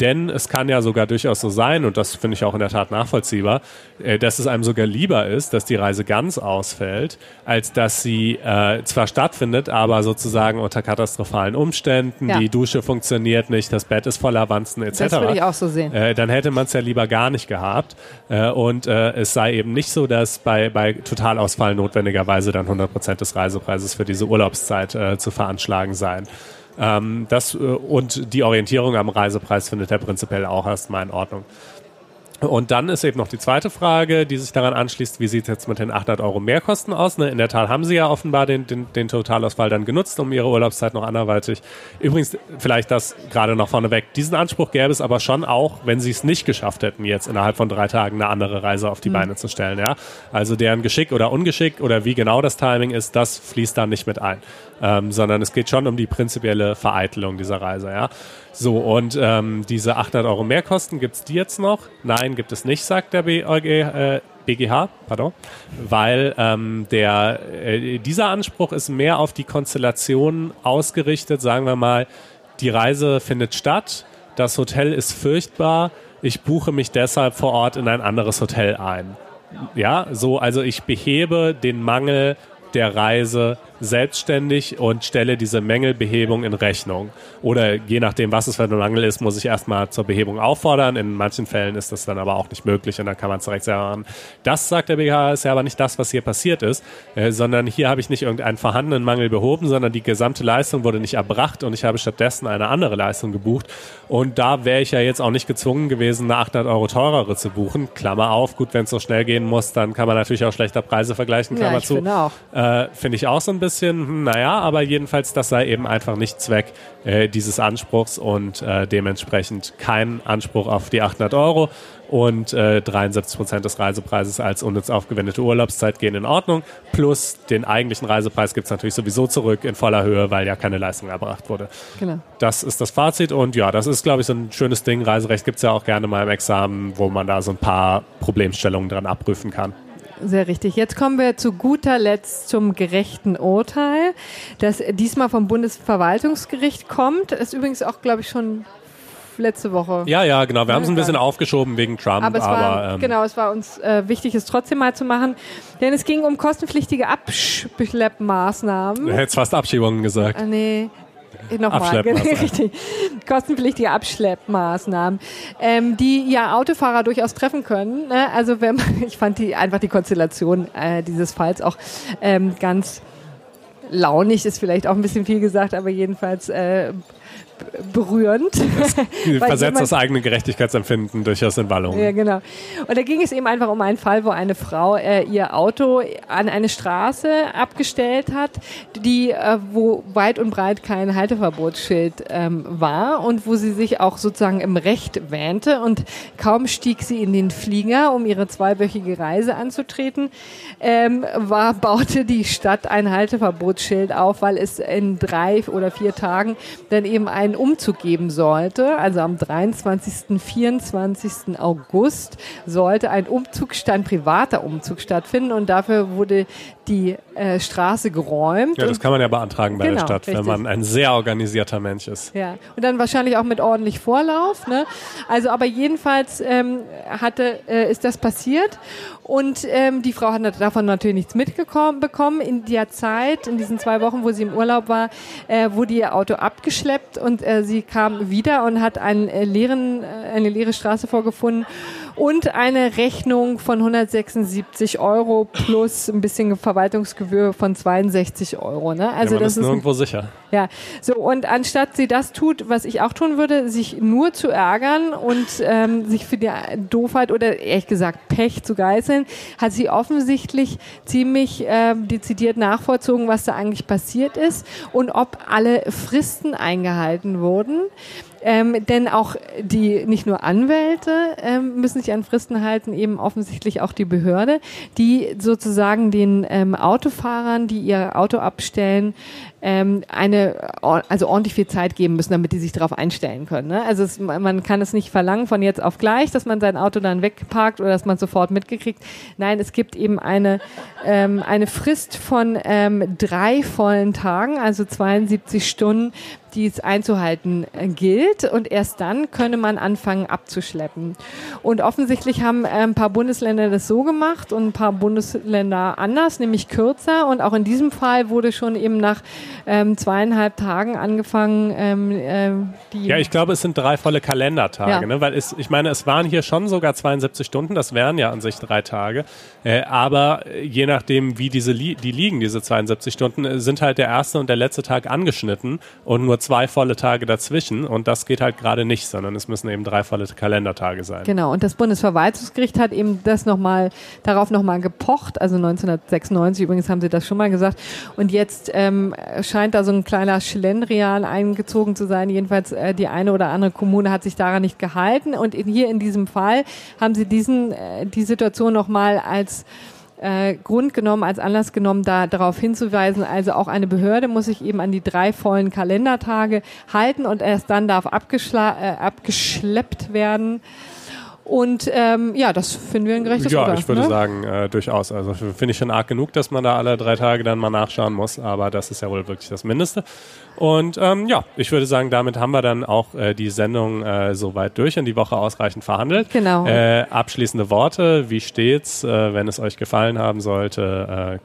Denn es kann ja sogar durchaus so sein, und das finde ich auch in der Tat nachvollziehbar, äh, dass es einem sogar lieber ist, dass die Reise ganz ausfällt, als dass sie äh, zwar stattfindet, aber sozusagen unter katastrophalen Umständen, ja. die Dusche funktioniert nicht, das Bett ist voller Wanzen etc. Das würde ich auch so sehen. Äh, dann hätte man es ja lieber gar nicht gehabt. Äh, und äh, es sei eben nicht so, dass bei, bei Totalausfall notwendigerweise dann 100 Prozent des Reisepreises für diese Urlaubszeit äh, zu veranschlagen seien. Ähm, das, äh, und die Orientierung am Reisepreis findet er prinzipiell auch erstmal in Ordnung. Und dann ist eben noch die zweite Frage, die sich daran anschließt, wie sieht es jetzt mit den 800 Euro Mehrkosten aus? Ne? In der Tat haben Sie ja offenbar den, den, den Totalausfall dann genutzt, um Ihre Urlaubszeit noch anderweitig. Übrigens, vielleicht das gerade noch vorneweg. Diesen Anspruch gäbe es aber schon auch, wenn Sie es nicht geschafft hätten, jetzt innerhalb von drei Tagen eine andere Reise auf die mhm. Beine zu stellen. Ja? Also deren Geschick oder Ungeschick oder wie genau das Timing ist, das fließt da nicht mit ein. Ähm, sondern es geht schon um die prinzipielle Vereitelung dieser Reise. Ja? So, und ähm, diese 800 Euro Mehrkosten, gibt es die jetzt noch? Nein, gibt es nicht, sagt der BEG, äh, BGH, pardon, weil ähm, der, äh, dieser Anspruch ist mehr auf die Konstellation ausgerichtet, sagen wir mal, die Reise findet statt, das Hotel ist furchtbar, ich buche mich deshalb vor Ort in ein anderes Hotel ein. Ja, so, also ich behebe den Mangel der Reise selbstständig und stelle diese Mängelbehebung in Rechnung. Oder je nachdem, was es für ein Mangel ist, muss ich erstmal zur Behebung auffordern. In manchen Fällen ist das dann aber auch nicht möglich und dann kann man es direkt selber machen. Das, sagt der BGH, ist ja aber nicht das, was hier passiert ist, äh, sondern hier habe ich nicht irgendeinen vorhandenen Mangel behoben, sondern die gesamte Leistung wurde nicht erbracht und ich habe stattdessen eine andere Leistung gebucht. Und da wäre ich ja jetzt auch nicht gezwungen gewesen, eine 800 Euro teurere zu buchen. Klammer auf, gut, wenn es so schnell gehen muss, dann kann man natürlich auch schlechter Preise vergleichen, Klammer ja, ich zu. Finde auch. Äh, finde ich auch so ein bisschen, hm, naja, aber jedenfalls, das sei eben einfach nicht Zweck äh, dieses Anspruchs und äh, dementsprechend kein Anspruch auf die 800 Euro und äh, 73 Prozent des Reisepreises als unnütz aufgewendete Urlaubszeit gehen in Ordnung. Plus den eigentlichen Reisepreis gibt es natürlich sowieso zurück in voller Höhe, weil ja keine Leistung erbracht wurde. Genau. Das ist das Fazit und ja, das ist, glaube ich, so ein schönes Ding. Reiserecht gibt es ja auch gerne mal im Examen, wo man da so ein paar Problemstellungen dran abprüfen kann. Sehr richtig. Jetzt kommen wir zu guter Letzt zum gerechten Urteil, das diesmal vom Bundesverwaltungsgericht kommt. Ist übrigens auch, glaube ich, schon letzte Woche. Ja, ja, genau. Wir haben es ein bisschen aufgeschoben wegen Trump. Aber, es war, ähm, genau, es war uns äh, wichtig, es trotzdem mal zu machen. Denn es ging um kostenpflichtige Abschleppmaßnahmen. Du hättest fast Abschiebungen gesagt. Ah, nee, Nochmal, richtig. Kostenpflichtige Abschleppmaßnahmen, ähm, die ja Autofahrer durchaus treffen können. Ne? Also wenn man, ich fand die einfach die Konstellation äh, dieses Falls auch ähm, ganz launig, ist vielleicht auch ein bisschen viel gesagt, aber jedenfalls äh, berührend. Das versetzt das eigene Gerechtigkeitsempfinden durchaus in Wallung. Ja, genau. Und da ging es eben einfach um einen Fall, wo eine Frau äh, ihr Auto an eine Straße abgestellt hat, die, äh, wo weit und breit kein Halteverbotsschild ähm, war und wo sie sich auch sozusagen im Recht wähnte. Und kaum stieg sie in den Flieger, um ihre zweiwöchige Reise anzutreten, ähm, war, baute die Stadt ein Halteverbotsschild auf, weil es in drei oder vier Tagen dann eben einen Umzug geben sollte. Also am 23., 24. August sollte ein Umzug, ein privater Umzug stattfinden und dafür wurde die äh, Straße geräumt. Ja, das kann man ja beantragen bei genau, der Stadt, richtig. wenn man ein sehr organisierter Mensch ist. Ja, und dann wahrscheinlich auch mit ordentlich Vorlauf. Ne? Also, aber jedenfalls ähm, hatte, äh, ist das passiert und ähm, die Frau hat davon natürlich nichts mitbekommen. In der Zeit, in diesen zwei Wochen, wo sie im Urlaub war, äh, wurde ihr Auto abgeschleppt und äh, sie kam wieder und hat einen, äh, leeren, äh, eine leere Straße vorgefunden und eine Rechnung von 176 Euro plus ein bisschen Verwaltungsgebühr von 62 Euro. Ne? Also ja, das ist nirgendwo sicher. Ja, so und anstatt sie das tut, was ich auch tun würde, sich nur zu ärgern und ähm, sich für die Doofheit oder ehrlich gesagt Pech zu geißeln, hat sie offensichtlich ziemlich äh, dezidiert nachvollzogen, was da eigentlich passiert ist und ob alle Fristen eingehalten wurden. Ähm, denn auch die, nicht nur Anwälte ähm, müssen sich an Fristen halten, eben offensichtlich auch die Behörde, die sozusagen den ähm, Autofahrern, die ihr Auto abstellen, ähm, eine, also ordentlich viel Zeit geben müssen, damit die sich darauf einstellen können. Ne? Also es, man kann es nicht verlangen von jetzt auf gleich, dass man sein Auto dann wegparkt oder dass man sofort mitgekriegt. Nein, es gibt eben eine, ähm, eine Frist von ähm, drei vollen Tagen, also 72 Stunden, die es einzuhalten äh, gilt. Und erst dann könne man anfangen abzuschleppen. Und offensichtlich haben äh, ein paar Bundesländer das so gemacht und ein paar Bundesländer anders, nämlich kürzer. Und auch in diesem Fall wurde schon eben nach ähm, zweieinhalb Tagen angefangen, ähm, äh, die. Ja, ich glaube, es sind drei volle Kalendertage, ja. ne? weil es, ich meine, es waren hier schon sogar 72 Stunden, das wären ja an sich drei Tage. Äh, aber je nachdem, wie diese li die liegen, diese 72 Stunden, sind halt der erste und der letzte Tag angeschnitten und nur zwei volle Tage dazwischen und das geht halt gerade nicht, sondern es müssen eben drei volle Kalendertage sein. Genau, und das Bundesverwaltungsgericht hat eben das nochmal, darauf nochmal gepocht, also 1996 übrigens haben sie das schon mal gesagt. Und jetzt ähm, scheint da so ein kleiner Schlendrian eingezogen zu sein, jedenfalls äh, die eine oder andere Kommune hat sich daran nicht gehalten. Und in, hier in diesem Fall haben sie diesen, äh, die Situation nochmal als äh, Grund genommen, als Anlass genommen, da darauf hinzuweisen, also auch eine Behörde muss sich eben an die drei vollen Kalendertage halten und erst dann darf abgeschla äh, abgeschleppt werden. Und ähm, ja, das finden wir ein gerechtes Ja, Urteil, ich würde ne? sagen, äh, durchaus. Also finde ich schon arg genug, dass man da alle drei Tage dann mal nachschauen muss, aber das ist ja wohl wirklich das Mindeste. Und ähm, ja, ich würde sagen, damit haben wir dann auch äh, die Sendung äh, soweit durch und die Woche ausreichend verhandelt. Genau. Äh, abschließende Worte, wie steht's, äh, wenn es euch gefallen haben sollte? Äh,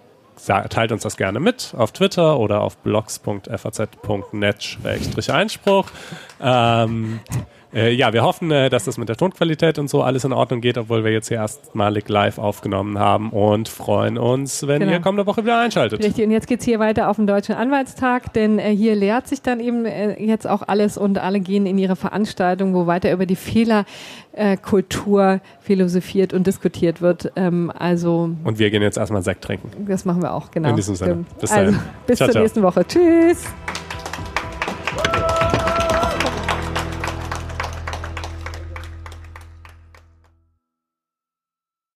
teilt uns das gerne mit auf Twitter oder auf blogs.faz.net-einspruch. Ähm, äh, ja, wir hoffen, äh, dass das mit der Tonqualität und so alles in Ordnung geht, obwohl wir jetzt hier erstmalig live aufgenommen haben und freuen uns, wenn genau. ihr kommende Woche wieder einschaltet. Richtig, und jetzt geht's hier weiter auf den Deutschen Anwaltstag, denn äh, hier lehrt sich dann eben äh, jetzt auch alles und alle gehen in ihre Veranstaltung, wo weiter über die Fehlerkultur philosophiert und diskutiert wird. Ähm, also und wir gehen jetzt erstmal Sekt trinken. Das machen wir auch, genau. In diesem Sinne. Bis, also, bis zur ciao. nächsten Woche. Tschüss.